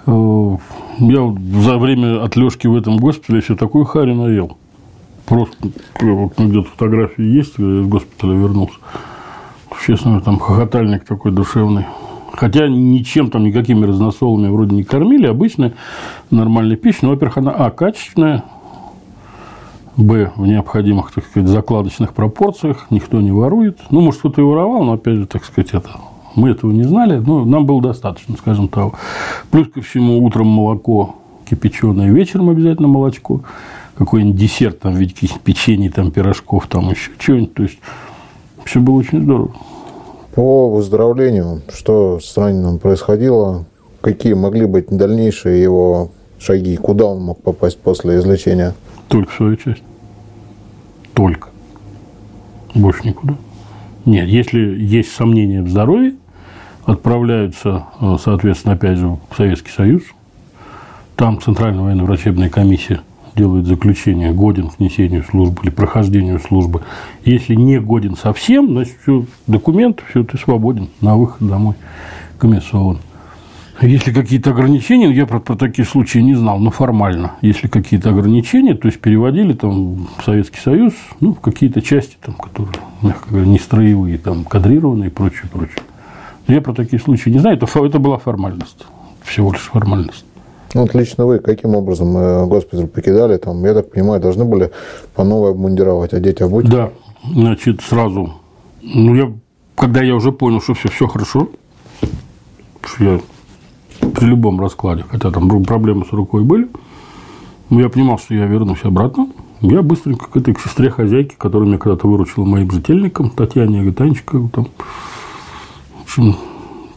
Э, я за время отлежки в этом госпитале все такой хари наел. Просто вот где-то фотографии есть, я из госпиталя вернулся. Честно, там хохотальник такой душевный. Хотя ничем там, никакими разносолами вроде не кормили, обычная нормальная пища. Но, во-первых, она, а, качественная, б, в необходимых, так сказать, закладочных пропорциях, никто не ворует. Ну, может, кто-то и воровал, но, опять же, так сказать, это мы этого не знали, но нам было достаточно, скажем так. Плюс ко всему, утром молоко кипяченое, вечером обязательно молочко. Какой-нибудь десерт там в виде каких-то печений, там, пирожков, там еще что-нибудь. То есть, все было очень здорово. По выздоровлению, что с раненым происходило, какие могли быть дальнейшие его шаги, куда он мог попасть после излечения? Только в свою часть. Только. Больше никуда. Нет, если есть сомнения в здоровье, отправляются, э, соответственно, опять же, в Советский Союз. Там Центральная военно-врачебная комиссия делает заключение, годен к несению службы или прохождению службы. Если не годен совсем, значит, все, документ, все, ты свободен на выход домой комиссован. Если какие-то ограничения, я про, про такие случаи не знал, но формально, если какие-то ограничения, то есть переводили там в Советский Союз, ну, в какие-то части, там, которые, мягко говоря, не строевые, там, кадрированные и прочее, прочее. Я про такие случаи не знаю, это, это была формальность, всего лишь формальность. Ну, вот лично вы каким образом э, госпиталь покидали? Там, я так понимаю, должны были по новой обмундировать, одеть, обуть? Да, значит, сразу. Ну, я, когда я уже понял, что все, все хорошо, что я при любом раскладе, хотя там проблемы с рукой были, но я понимал, что я вернусь обратно, я быстренько к этой к сестре хозяйки, которая меня когда-то выручила моим жительником, Татьяне Агатанчиковой, там, общем,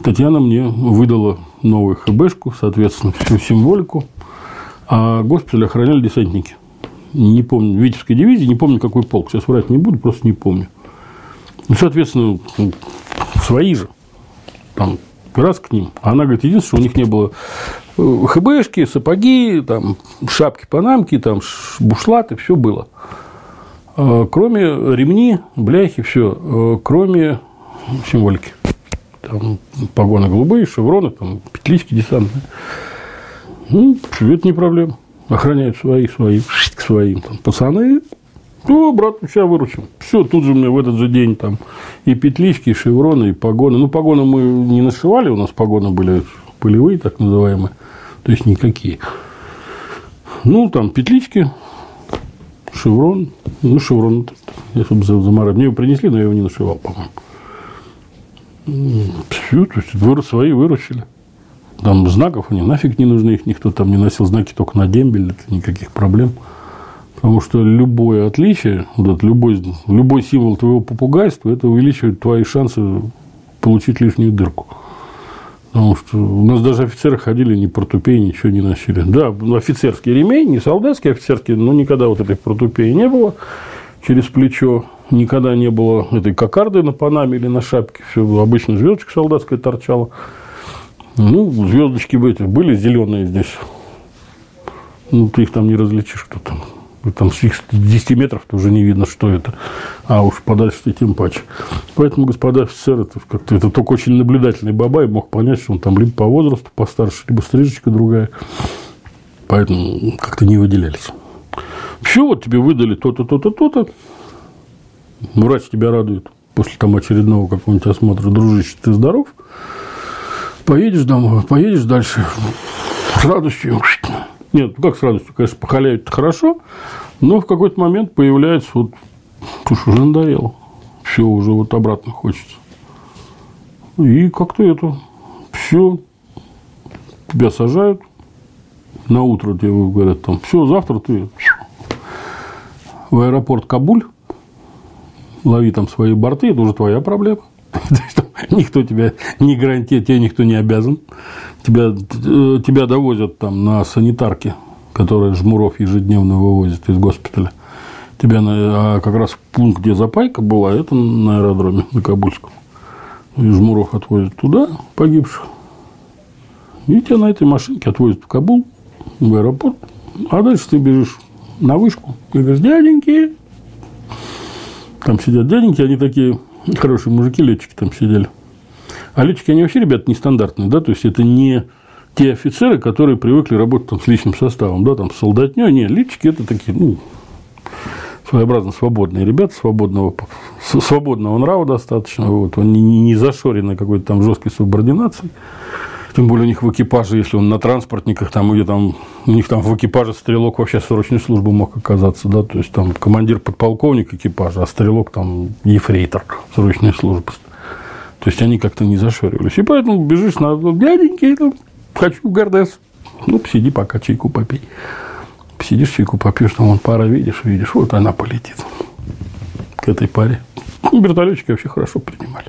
Татьяна мне выдала новую ХБшку, соответственно, всю символику, а госпиталь охраняли десантники. Не помню, Витебской дивизии, не помню, какой полк. Сейчас врать не буду, просто не помню. Ну, соответственно, свои же. Там раз к ним. А она говорит, единственное, что у них не было э, ХБшки, сапоги, там, шапки, панамки, там, бушлаты, все было. А, кроме ремни, бляхи, все. А, кроме символики там погоны голубые, шевроны, там петлички десантные. Ну, это не проблема. Охраняют свои, свои, к своим. Там, пацаны, ну, брат, сейчас выручим. Все, тут же мне в этот же день там и петлички, и шевроны, и погоны. Ну, погоны мы не нашивали, у нас погоны были полевые, так называемые, то есть никакие. Ну, там петлички, шеврон, ну, шеврон, я, чтобы заморать. Мне его принесли, но я его не нашивал, по-моему. Все, то есть вырос, свои выручили. Там знаков они нафиг не нужны, их никто там не носил знаки только на дембель, это никаких проблем. Потому что любое отличие, вот любой, любой символ твоего попугайства, это увеличивает твои шансы получить лишнюю дырку. Потому что у нас даже офицеры ходили не портупеи, ничего не носили. Да, офицерский ремень, не солдатский офицерский, но никогда вот этой портупеи не было через плечо никогда не было этой кокарды на панаме или на шапке. Все обычно звездочка солдатская торчала. Ну, звездочки были, были зеленые здесь. Ну, ты их там не различишь, кто там. Там с 10 метров уже не видно, что это. А уж подальше ты тем паче. Поэтому, господа офицеры, это, как-то, это только очень наблюдательный бабай мог понять, что он там либо по возрасту постарше, либо стрижечка другая. Поэтому как-то не выделялись. Все, вот тебе выдали то-то, то-то, то-то. Врач тебя радует после там очередного какого-нибудь осмотра. Дружище, ты здоров? Поедешь домой, поедешь дальше с радостью. Нет, ну как с радостью, конечно, похалявить хорошо, но в какой-то момент появляется вот, слушай, уже надоело. Все, уже вот обратно хочется. И как-то это, все, тебя сажают, на утро тебе говорят, там, все, завтра ты в аэропорт Кабуль, лови там свои борты, это уже твоя проблема. Никто тебя не гарантирует, тебе никто не обязан. Тебя, э, тебя довозят там на санитарке, которая Жмуров ежедневно вывозит из госпиталя. Тебя на, а как раз пункт, где запайка была, это на аэродроме, на Кабульском. И Жмуров отвозит туда погибших. И тебя на этой машинке отвозят в Кабул, в аэропорт. А дальше ты бежишь на вышку. И говоришь, дяденьки, там сидят дяденьки, они такие хорошие мужики, летчики там сидели. А летчики, они вообще, ребята, нестандартные, да, то есть это не те офицеры, которые привыкли работать там, с личным составом, да, там, с солдатней, не, летчики это такие, ну, своеобразно свободные ребята, свободного, свободного нрава достаточно, вот, они не зашорены какой-то там жесткой субординацией. Тем более у них в экипаже, если он на транспортниках, там, где там, у них там в экипаже стрелок вообще срочной службы мог оказаться, да, то есть там командир подполковник экипажа, а стрелок там ефрейтор срочной службы. То есть они как-то не зашоривались. И поэтому бежишь на дяденьки, ну, хочу в Гордес. Ну, посиди пока, чайку попей. Посидишь, чайку попьешь, там вон пара видишь, видишь, вот она полетит к этой паре. Ну, вертолетчики вообще хорошо принимали.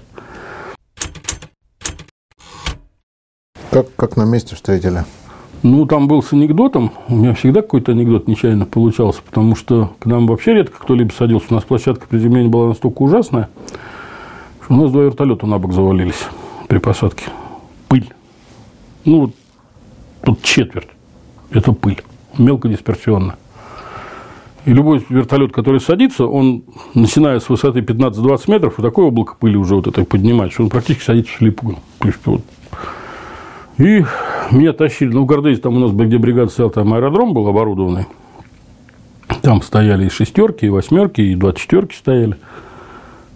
Как, как на месте встретили? Ну, там был с анекдотом. У меня всегда какой-то анекдот нечаянно получался, потому что к нам вообще редко кто-либо садился. У нас площадка приземления была настолько ужасная, что у нас два вертолета на бок завалились при посадке. Пыль. Ну, вот тут четверть. Это пыль. Мелкодисперсионная. И любой вертолет, который садится, он, начиная с высоты 15-20 метров, вот такое облако пыли уже вот это поднимает, что он практически садится. То есть, вот и меня тащили, ну, в Гордызе, там у нас, где бригада стоял, там аэродром был оборудованный. Там стояли и шестерки, и восьмерки, и двадцать четверки стояли.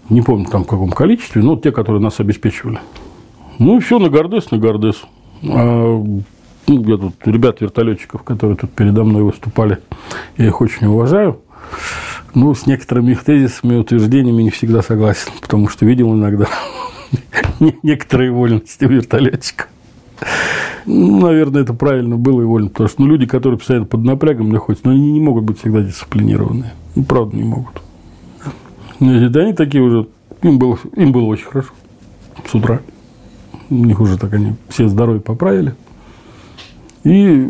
Не помню, там в каком количестве, но те, которые нас обеспечивали. Ну, все на Гордес, на Гордес. А, ну, я тут ребят вертолетчиков, которые тут передо мной выступали, я их очень уважаю. Ну, с некоторыми их тезисами утверждениями не всегда согласен, потому что видел иногда некоторые вольности у вертолетчиков. Ну, наверное, это правильно было и вольно, потому что ну, люди, которые постоянно под напрягом находятся, но ну, они не могут быть всегда дисциплинированные. Ну, правда, не могут. Да они такие уже, им было, им было очень хорошо с утра. У них уже так они все здоровье поправили. И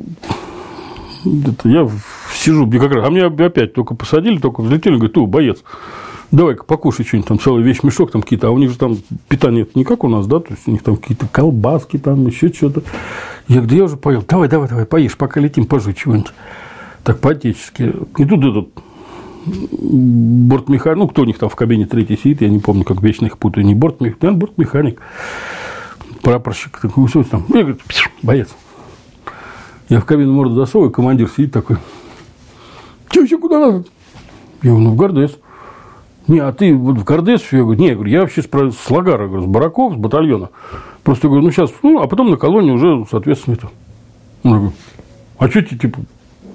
это я сижу, как раз, а меня опять только посадили, только взлетели, говорят, ты боец, давай-ка покушай что-нибудь, там целый весь мешок там какие-то, а у них же там питание не как у нас, да, то есть у них там какие-то колбаски, там еще что-то. Я говорю, да я уже поел, давай, давай, давай, поешь, пока летим, пожуй чего-нибудь. Так по-отечески. И тут этот бортмеханик, ну, кто у них там в кабине третий сидит, я не помню, как вечно их путаю, не бортмеханик, да, бортмеханик, прапорщик, такой, все там, я говорю, боец. Я в кабину морду засовываю, командир сидит такой, что еще куда надо? Я говорю, ну, в Гордес. Не, а ты вот в Гордес? Я говорю, не, я, говорю, я вообще с, с Лагара, говорю, с Бараков, с батальона. Просто говорю, ну сейчас, ну, а потом на колонии уже, соответственно, это. Он говорит, а что тебе, типа,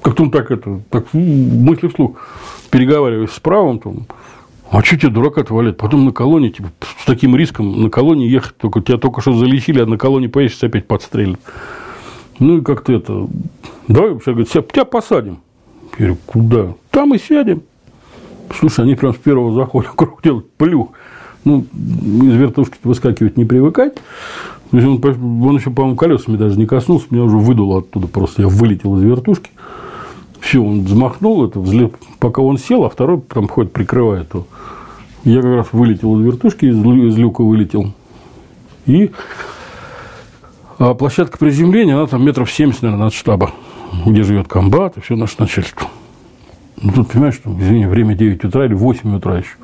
как-то он так это, так мысли вслух переговариваясь с правым, там, а что тебе дурака-то валять? Потом на колонии, типа, с таким риском на колонии ехать, только тебя только что залечили, а на колонии поедешь, опять подстрелят. Ну и как-то это, давай, говорит, тебя посадим. Я говорю, куда? Там и сядем. Слушай, они прям с первого захода круг делают плюх. Ну, из вертушки выскакивать не привыкать. Есть он, он еще, по-моему, колесами даже не коснулся, меня уже выдуло оттуда просто. Я вылетел из вертушки. Все, он взмахнул, это взлет, пока он сел, а второй там ходит, прикрывает его. Я как раз вылетел из вертушки, из, из люка вылетел. И а площадка приземления, она там метров 70, наверное, от штаба, где живет комбат и все наше начальство. Ну, тут, понимаешь, что, извини, время 9 утра или 8 утра еще.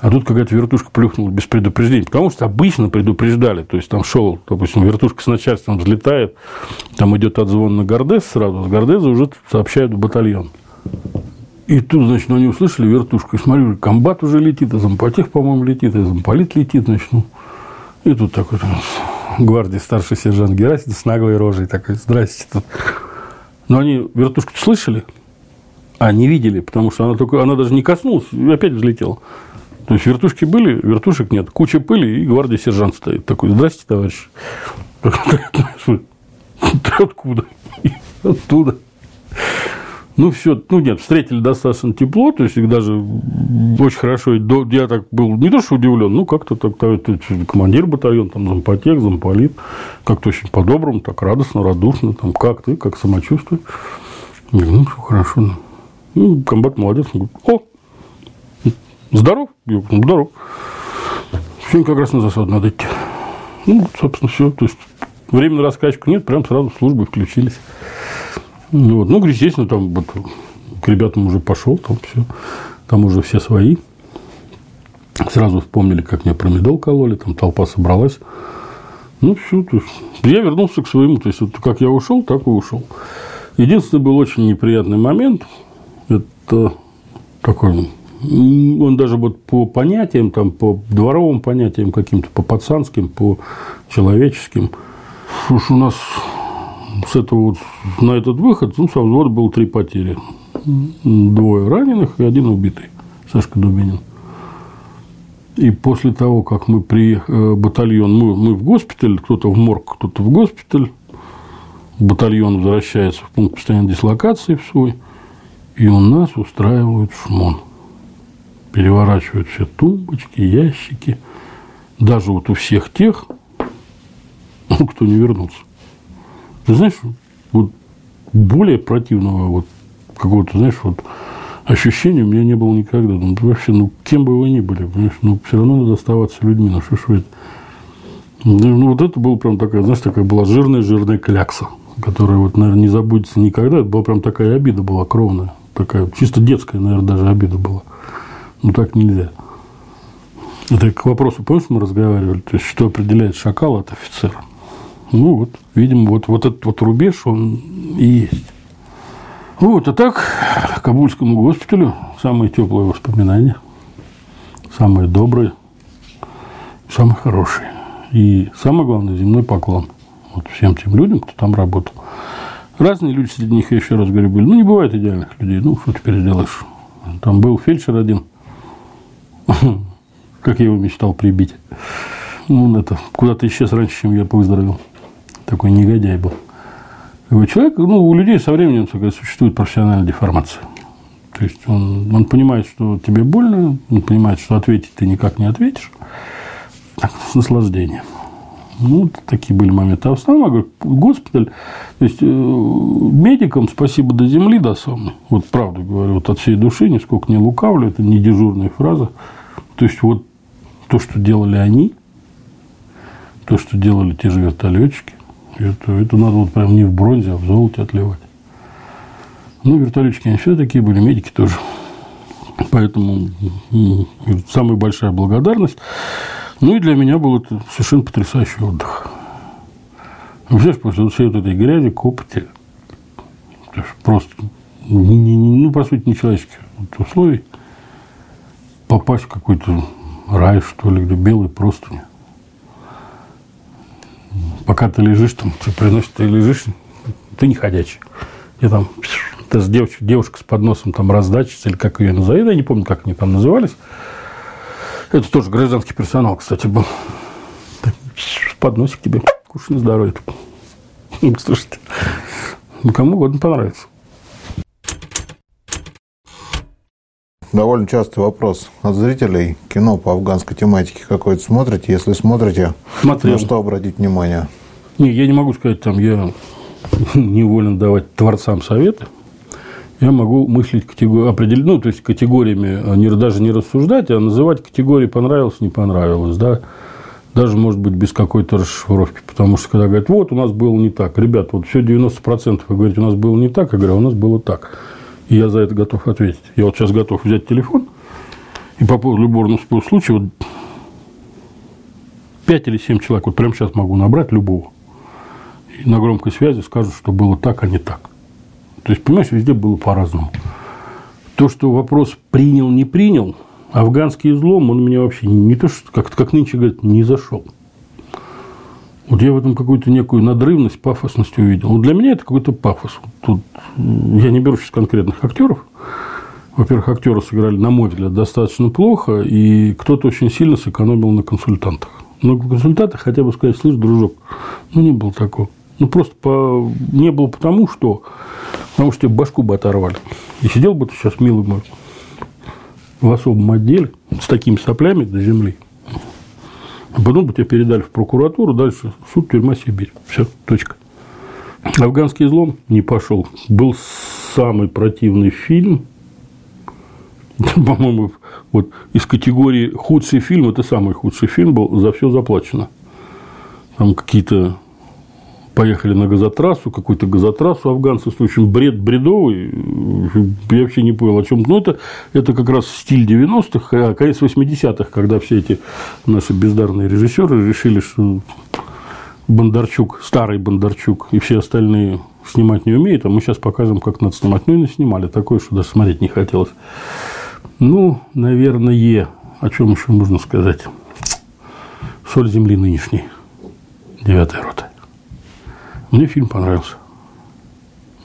А тут какая-то вертушка плюхнула без предупреждения. Потому что обычно предупреждали. То есть, там шел, допустим, вертушка с начальством взлетает, там идет отзвон на Гордес сразу. С Гордеза уже сообщают в батальон. И тут, значит, они услышали вертушку. И смотрю, комбат уже летит, и замполитех, по-моему, летит, и замполит летит, значит, ну. И тут такой гвардии старший сержант Герасим с наглой рожей такой, здрасте. Но они вертушку слышали, а не видели, потому что она, только, она даже не коснулась и опять взлетела. То есть вертушки были, вертушек нет. Куча пыли, и гвардии сержант стоит. Такой, здрасте, товарищ. Откуда? Оттуда. Ну, все, ну, нет, встретили достаточно тепло, то есть даже очень хорошо, я так был не то, что удивлен, ну, как-то так, командир батальона, там, зампотек, замполит, как-то очень по-доброму, так радостно, радушно, там, как ты, как самочувствие. Ну, все хорошо. Ну, ну комбат молодец, он говорит, о, здоров? Я говорю, здоров. Сегодня как раз на засаду надо идти. Ну, собственно, все, то есть времени на раскачку нет, прям сразу службы включились. Ну, вот. ну, естественно, там вот, к ребятам уже пошел, там все, там уже все свои. Сразу вспомнили, как мне промедол кололи, там толпа собралась. Ну, все, то есть, я вернулся к своему, то есть, вот, как я ушел, так и ушел. Единственный был очень неприятный момент, такой, он даже вот по понятиям, там, по дворовым понятиям каким-то, по пацанским, по человеческим, уж у нас с этого вот, на этот выход ну, со взвода было три потери. Двое раненых и один убитый. Сашка Дубинин. И после того, как мы приехали, э, батальон, мы, мы в госпиталь, кто-то в морг, кто-то в госпиталь, батальон возвращается в пункт постоянной дислокации в свой, и у нас устраивают шмон. Переворачивают все тумбочки, ящики. Даже вот у всех тех, кто не вернулся. Ты знаешь, вот более противного вот какого-то, знаешь, вот ощущения у меня не было никогда. Ну, вообще, ну, кем бы вы ни были, понимаешь, ну, все равно надо оставаться людьми, ну, что ж вы это. Ну, вот это была прям такая, знаешь, такая была жирная-жирная клякса, которая вот, наверное, не забудется никогда. Это была прям такая обида была кровная. Такая чисто детская, наверное, даже обида была. Ну, так нельзя. Это к вопросу, помнишь, мы разговаривали, то есть, что определяет шакал от офицера? Ну, вот, видимо, вот, вот этот вот рубеж, он и есть. Вот, а так, Кабульскому госпиталю самые теплые воспоминания, самые добрые, самые хорошие. И самое главное, земной поклон вот всем тем людям, кто там работал. Разные люди среди них, я еще раз говорю, были. Ну, не бывает идеальных людей. Ну, что теперь сделаешь? Там был фельдшер один, как я его мечтал прибить. Ну, он это куда-то исчез раньше, чем я выздоровел такой негодяй был. Человек, ну, у людей со временем такая, существует профессиональная деформация. То есть он, он понимает, что тебе больно, он понимает, что ответить ты никак не ответишь. Так, с наслаждением. Ну, такие были моменты. А в основном, я говорю, госпиталь, то есть, э, медикам спасибо до земли, до самой. Вот правду говорю, вот от всей души, нисколько не лукавлю, это не дежурная фраза. То есть, вот то, что делали они, то, что делали те же вертолетчики, это, это надо вот прям не в бронзе, а в золоте отливать. Ну, вертолетчики, они все такие были, медики тоже. Поэтому самая большая благодарность. Ну, и для меня был это совершенно потрясающий отдых. Представляешь, после всей вот этой грязи, копоти, просто, не, ну, по сути, нечеловеческих условий, попасть в какой-то рай, что ли, где белый простыни пока ты лежишь, там, тебе приносят, ты лежишь, ты не ходячий. Я там, это девочка, девушка с подносом там раздачи, или как ее называют, я не помню, как они там назывались. Это тоже гражданский персонал, кстати, был. Подносик тебе, кушай на здоровье. Слушайте, ну, кому угодно понравится. довольно частый вопрос от зрителей. Кино по афганской тематике какое-то смотрите? Если смотрите, Смотрел. на что обратить внимание? Не, я не могу сказать, там, я не волен давать творцам советы. Я могу мыслить категори... определенно, ну, то есть категориями а не, даже не рассуждать, а называть категории понравилось, не понравилось, да, даже, может быть, без какой-то расшифровки. Потому что, когда говорят, вот, у нас было не так. Ребят, вот все 90% вы говорите, у нас было не так, я говорю, а у нас было так. И я за это готов ответить. Я вот сейчас готов взять телефон и по поводу любого случая вот 5 или 7 человек, вот прямо сейчас могу набрать любого. И на громкой связи скажут, что было так, а не так. То есть, понимаешь, везде было по-разному. То, что вопрос принял, не принял, афганский излом, он меня вообще не то, что, как, как нынче говорят, не зашел. Вот я в этом какую-то некую надрывность, пафосность увидел. Вот для меня это какой-то пафос. Тут я не беру сейчас конкретных актеров. Во-первых, актеры сыграли, на мой взгляд, достаточно плохо, и кто-то очень сильно сэкономил на консультантах. Но консультанты хотя бы сказать, слышь, дружок, ну, не было такого. Ну, просто по... не было потому, что... Потому что тебе башку бы оторвали. И сидел бы ты сейчас, милый мой, в особом отделе с такими соплями до земли. А потом бы тебя передали в прокуратуру, дальше суд, тюрьма, Сибирь. Все, точка. Афганский излом не пошел. Был самый противный фильм, по-моему, вот из категории худший фильм, это самый худший фильм был, за все заплачено. Там какие-то поехали на газотрассу, какую-то газотрассу афганцы, в общем, бред бредовый, я вообще не понял, о чем. Ну, это, это как раз стиль 90-х, а конец 80-х, когда все эти наши бездарные режиссеры решили, что Бондарчук, старый Бондарчук и все остальные снимать не умеют, а мы сейчас покажем, как надо снимать. Ну, и наснимали такое, что даже смотреть не хотелось. Ну, наверное, о чем еще можно сказать? Соль земли нынешней, девятая рота. Мне фильм понравился.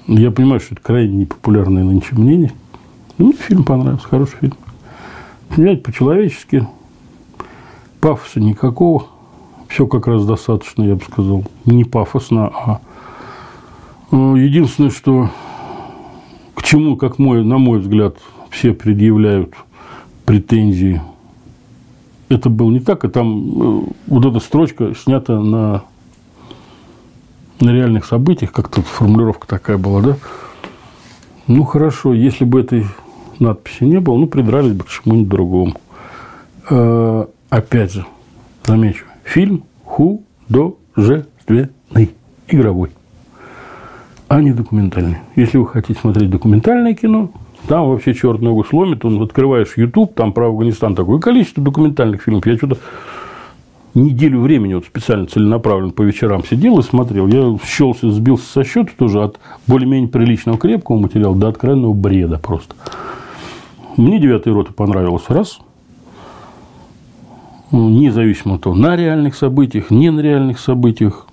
Я понимаю, что это крайне непопулярное нынче мнение. Но мне фильм понравился, хороший фильм. Снять по-человечески, пафоса никакого. Все как раз достаточно, я бы сказал, не пафосно, а э, единственное, что к чему, как мой, на мой взгляд, все предъявляют претензии. Это было не так, и там э, вот эта строчка снята на на реальных событиях, как-то формулировка такая была, да? Ну, хорошо, если бы этой надписи не было, ну, придрались бы к чему-нибудь другому. Э, опять же, замечу, фильм художественный, игровой, а не документальный. Если вы хотите смотреть документальное кино, там вообще черт ногу сломит, он открываешь YouTube, там про Афганистан такое количество документальных фильмов. Я что-то неделю времени вот специально целенаправленно по вечерам сидел и смотрел. Я щелся, сбился со счета тоже от более-менее приличного крепкого материала до откровенного бреда просто. Мне девятая рота понравилась раз. Независимо от того, на реальных событиях, не на реальных событиях.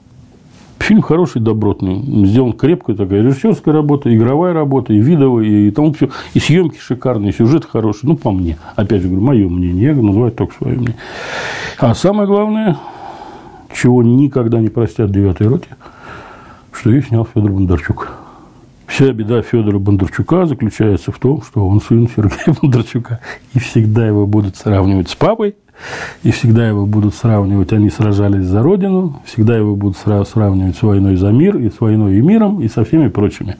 Фильм хороший, добротный. Сделан крепкая такая режиссерская работа, игровая работа, и видовая, и тому все. И съемки шикарные, и сюжет хороший. Ну, по мне. Опять же, говорю, мое мнение. Я называю только свое мнение. А самое главное, чего никогда не простят девятой роте, что ее снял Федор Бондарчук. Вся беда Федора Бондарчука заключается в том, что он сын Сергея Бондарчука. И всегда его будут сравнивать с папой, и всегда его будут сравнивать, они сражались за Родину, всегда его будут сравнивать с войной за мир, и с войной и миром, и со всеми прочими.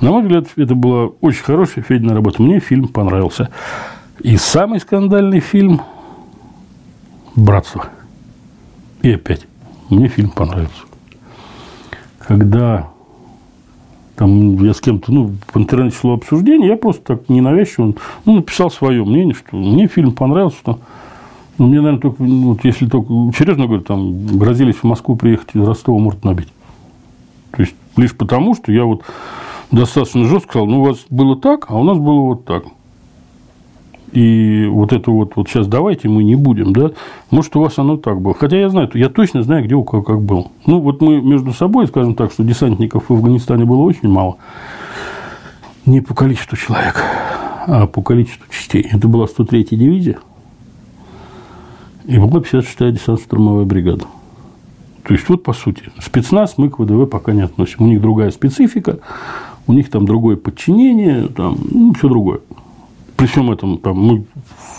На мой взгляд, это была очень хорошая Федина работа. Мне фильм понравился. И самый скандальный фильм «Братство». И опять, мне фильм понравился. Когда там я с кем-то, ну, в интернете шло обсуждение, я просто так ненавязчиво ну, написал свое мнение, что мне фильм понравился, что ну, мне, наверное, только, ну, вот если только, серьезно говорю, там, грозились в Москву приехать из Ростова, может набить. То есть, лишь потому, что я вот достаточно жестко сказал, ну, у вас было так, а у нас было вот так. И вот это вот, вот сейчас давайте мы не будем, да, может, у вас оно так было. Хотя я знаю, я точно знаю, где у кого как было. Ну, вот мы между собой, скажем так, что десантников в Афганистане было очень мало. Не по количеству человек, а по количеству частей. Это была 103-я дивизия, и была 56-я десантно-штурмовая бригада. То есть, вот по сути, спецназ мы к ВДВ пока не относим. У них другая специфика, у них там другое подчинение, там, ну, все другое. При всем этом там, мы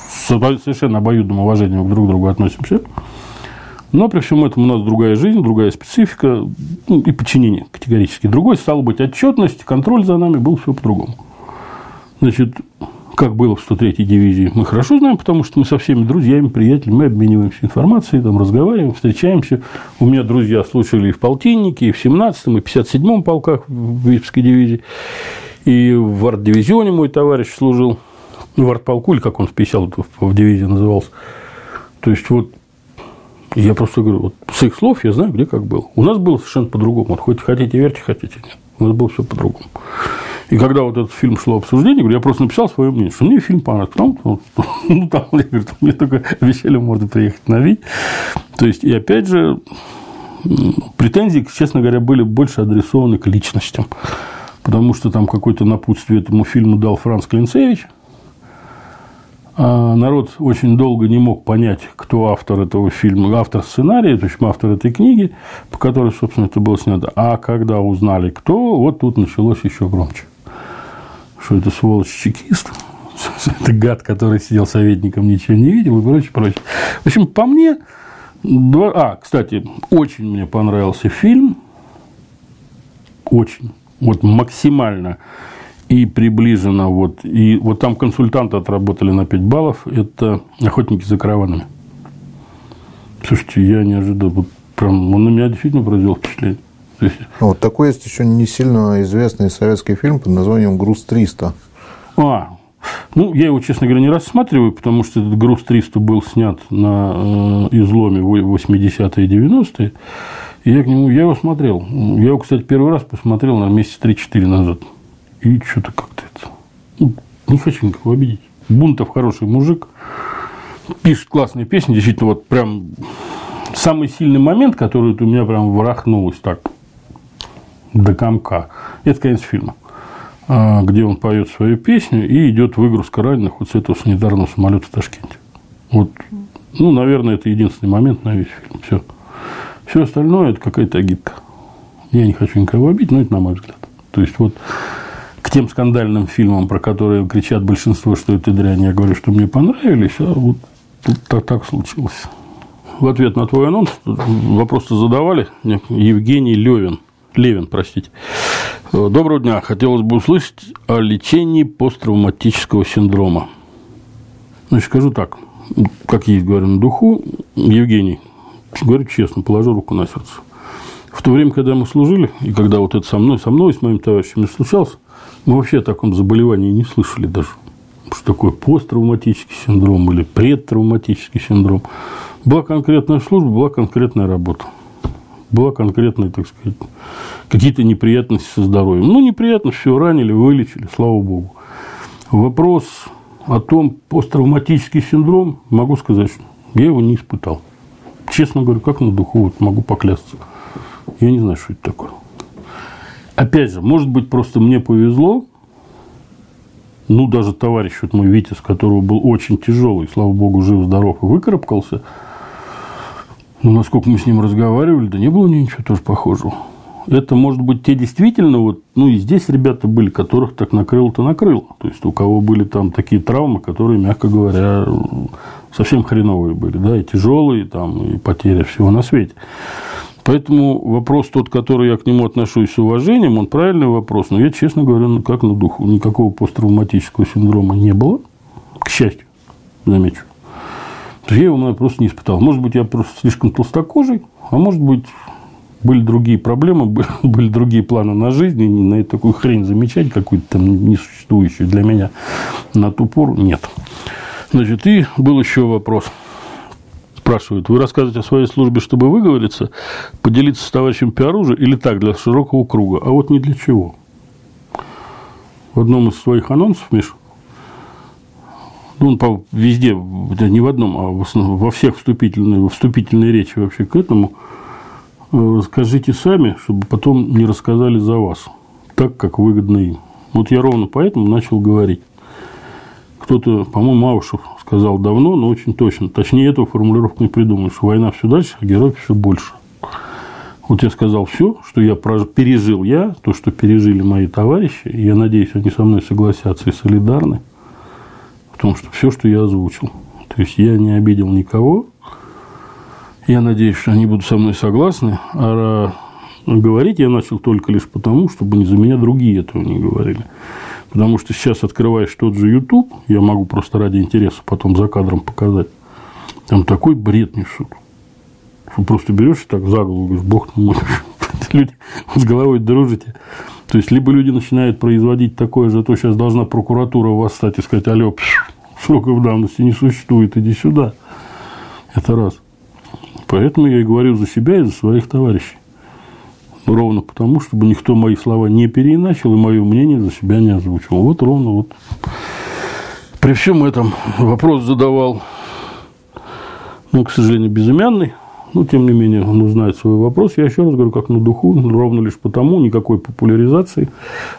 с совершенно обоюдным уважением друг к другу относимся. Но при всем этом у нас другая жизнь, другая специфика ну, и подчинение категорически другой. Стало быть, отчетность, контроль за нами был все по-другому. Значит, как было в 103-й дивизии, мы хорошо знаем, потому что мы со всеми друзьями, приятелями, мы обмениваемся информацией, там, разговариваем, встречаемся. У меня друзья слушали и в полтиннике, и в 17-м, и в 57-м полках в Витебской дивизии. И в арт-дивизионе мой товарищ служил, в артполку, или как он в 50 в дивизии назывался. То есть, вот я просто говорю, вот с их слов я знаю, где как был. У нас было совершенно по-другому. Вот хоть хотите верьте, хотите нет. У нас было все по-другому. И когда вот этот фильм шло обсуждение, говорю, я просто написал свое мнение, что мне фильм понравился. Потому, ну, там, я говорю, мне только обещали, может, приехать на вид. То есть, и опять же, претензии, честно говоря, были больше адресованы к личностям. Потому что там какое-то напутствие этому фильму дал Франц Клинцевич – народ очень долго не мог понять, кто автор этого фильма, автор сценария, то есть автор этой книги, по которой, собственно, это было снято. А когда узнали, кто, вот тут началось еще громче. Что это сволочь чекист, это гад, который сидел советником, ничего не видел и прочее, прочее. В общем, по мне, два... а, кстати, очень мне понравился фильм, очень, вот максимально и приближено, вот, и вот там консультанты отработали на 5 баллов, это охотники за караванами. Слушайте, я не ожидал, вот прям он на меня действительно произвел впечатление. Вот такой есть еще не сильно известный советский фильм под названием «Груз-300». А, ну, я его, честно говоря, не рассматриваю, потому что этот «Груз-300» был снят на э, изломе 80-е и 90-е. И я к нему, я его смотрел. Я его, кстати, первый раз посмотрел на месяца 3-4 назад. И что-то как-то это... Ну, не хочу никого обидеть. Бунтов хороший мужик. Пишет классные песни. Действительно, вот прям самый сильный момент, который у меня прям ворохнулось так до комка. Это конец фильма а, где он поет свою песню и идет выгрузка раненых вот с этого санитарного самолета в Ташкенте. Вот, ну, наверное, это единственный момент на весь фильм. Все. Все остальное это какая-то агитка. Я не хочу никого обидеть, но это на мой взгляд. То есть вот к тем скандальным фильмам, про которые кричат большинство, что это дрянь, я говорю, что мне понравились, а вот тут так, так случилось. В ответ на твой анонс вопросы задавали Евгений Левин. Левин, простите. Доброго дня. Хотелось бы услышать о лечении посттравматического синдрома. Значит, скажу так, как есть, говорю, на духу. Евгений, говорю честно, положу руку на сердце. В то время, когда мы служили, и когда вот это со мной, со мной, с моими товарищами случалось, мы вообще о таком заболевании не слышали даже. Что такое посттравматический синдром или предтравматический синдром. Была конкретная служба, была конкретная работа. Была конкретная, так сказать, какие-то неприятности со здоровьем. Ну, неприятно, все ранили, вылечили, слава богу. Вопрос о том, посттравматический синдром, могу сказать, что я его не испытал. Честно говорю, как на духу, вот могу поклясться. Я не знаю, что это такое. Опять же, может быть, просто мне повезло. Ну, даже товарищ вот мой Витя, с которого был очень тяжелый, слава богу, жив-здоров и выкарабкался. Ну, насколько мы с ним разговаривали, да не было ничего тоже похожего. Это, может быть, те действительно, вот, ну, и здесь ребята были, которых так накрыло-то накрыло. То есть, у кого были там такие травмы, которые, мягко говоря, совсем хреновые были, да, и тяжелые, там, и потеря всего на свете. Поэтому вопрос тот, который я к нему отношусь с уважением, он правильный вопрос. Но я, честно говоря, ну, как на духу, никакого посттравматического синдрома не было. К счастью, замечу. То я его наверное, просто не испытал. Может быть, я просто слишком толстокожий, а может быть, были другие проблемы, были другие планы на жизнь, и на такую хрень замечать, какую-то там несуществующую для меня на ту пору нет. Значит, и был еще вопрос – спрашивают, вы рассказываете о своей службе, чтобы выговориться, поделиться с товарищем по или так, для широкого круга? А вот не для чего. В одном из своих анонсов, Миш, ну, он везде, не в одном, а в основном, во всех вступительной, вступительной речи вообще к этому, э, расскажите сами, чтобы потом не рассказали за вас, так, как выгодно им. Вот я ровно поэтому начал говорить. Кто-то, по-моему, Маушев сказал давно, но очень точно. Точнее, эту формулировку не придумаешь. Война все дальше, а героев все больше. Вот я сказал все, что я пережил я, то, что пережили мои товарищи, и я надеюсь, они со мной согласятся и солидарны в том, что все, что я озвучил. То есть я не обидел никого. Я надеюсь, что они будут со мной согласны. А говорить я начал только лишь потому, чтобы не за меня другие этого не говорили. Потому что сейчас открываешь тот же YouTube, я могу просто ради интереса потом за кадром показать. Там такой бред несут. Что просто берешь и так за голову говоришь, бог мой. Люди с головой дружите. То есть, либо люди начинают производить такое же, то сейчас должна прокуратура восстать и сказать, алло, сроков давности не существует, иди сюда. Это раз. Поэтому я и говорю за себя и за своих товарищей. Ровно потому, чтобы никто мои слова не переиначил и мое мнение за себя не озвучил. Вот ровно вот. При всем этом вопрос задавал, ну, к сожалению, безымянный, но, тем не менее, он узнает свой вопрос. Я еще раз говорю, как на духу, ровно лишь потому, никакой популяризации,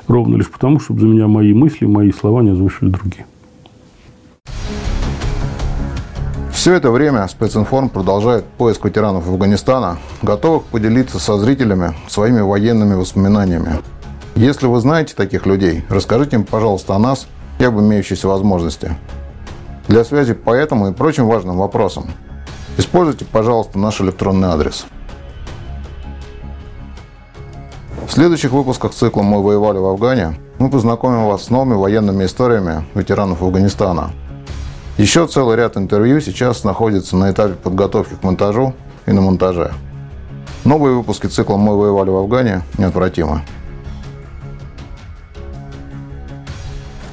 ровно лишь потому, чтобы за меня мои мысли, мои слова не озвучили другие. Все это время специнформ продолжает поиск ветеранов Афганистана, готовых поделиться со зрителями своими военными воспоминаниями. Если вы знаете таких людей, расскажите им, пожалуйста, о нас и об имеющейся возможности. Для связи по этому и прочим важным вопросам используйте, пожалуйста, наш электронный адрес. В следующих выпусках цикла «Мы воевали в Афгане» мы познакомим вас с новыми военными историями ветеранов Афганистана – еще целый ряд интервью сейчас находится на этапе подготовки к монтажу и на монтаже. Новые выпуски цикла «Мы воевали в Афгане» неотвратимы.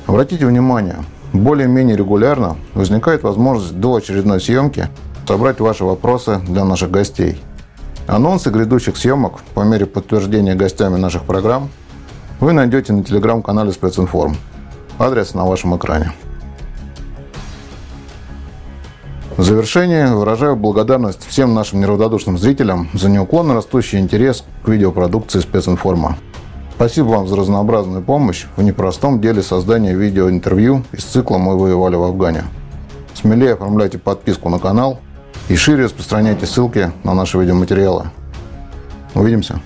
Обратите внимание, более-менее регулярно возникает возможность до очередной съемки собрать ваши вопросы для наших гостей. Анонсы грядущих съемок по мере подтверждения гостями наших программ вы найдете на телеграм-канале Специнформ. Адрес на вашем экране. В завершение выражаю благодарность всем нашим неравнодушным зрителям за неуклонно растущий интерес к видеопродукции специнформа. Спасибо вам за разнообразную помощь в непростом деле создания видеоинтервью из цикла «Мы воевали в Афгане». Смелее оформляйте подписку на канал и шире распространяйте ссылки на наши видеоматериалы. Увидимся!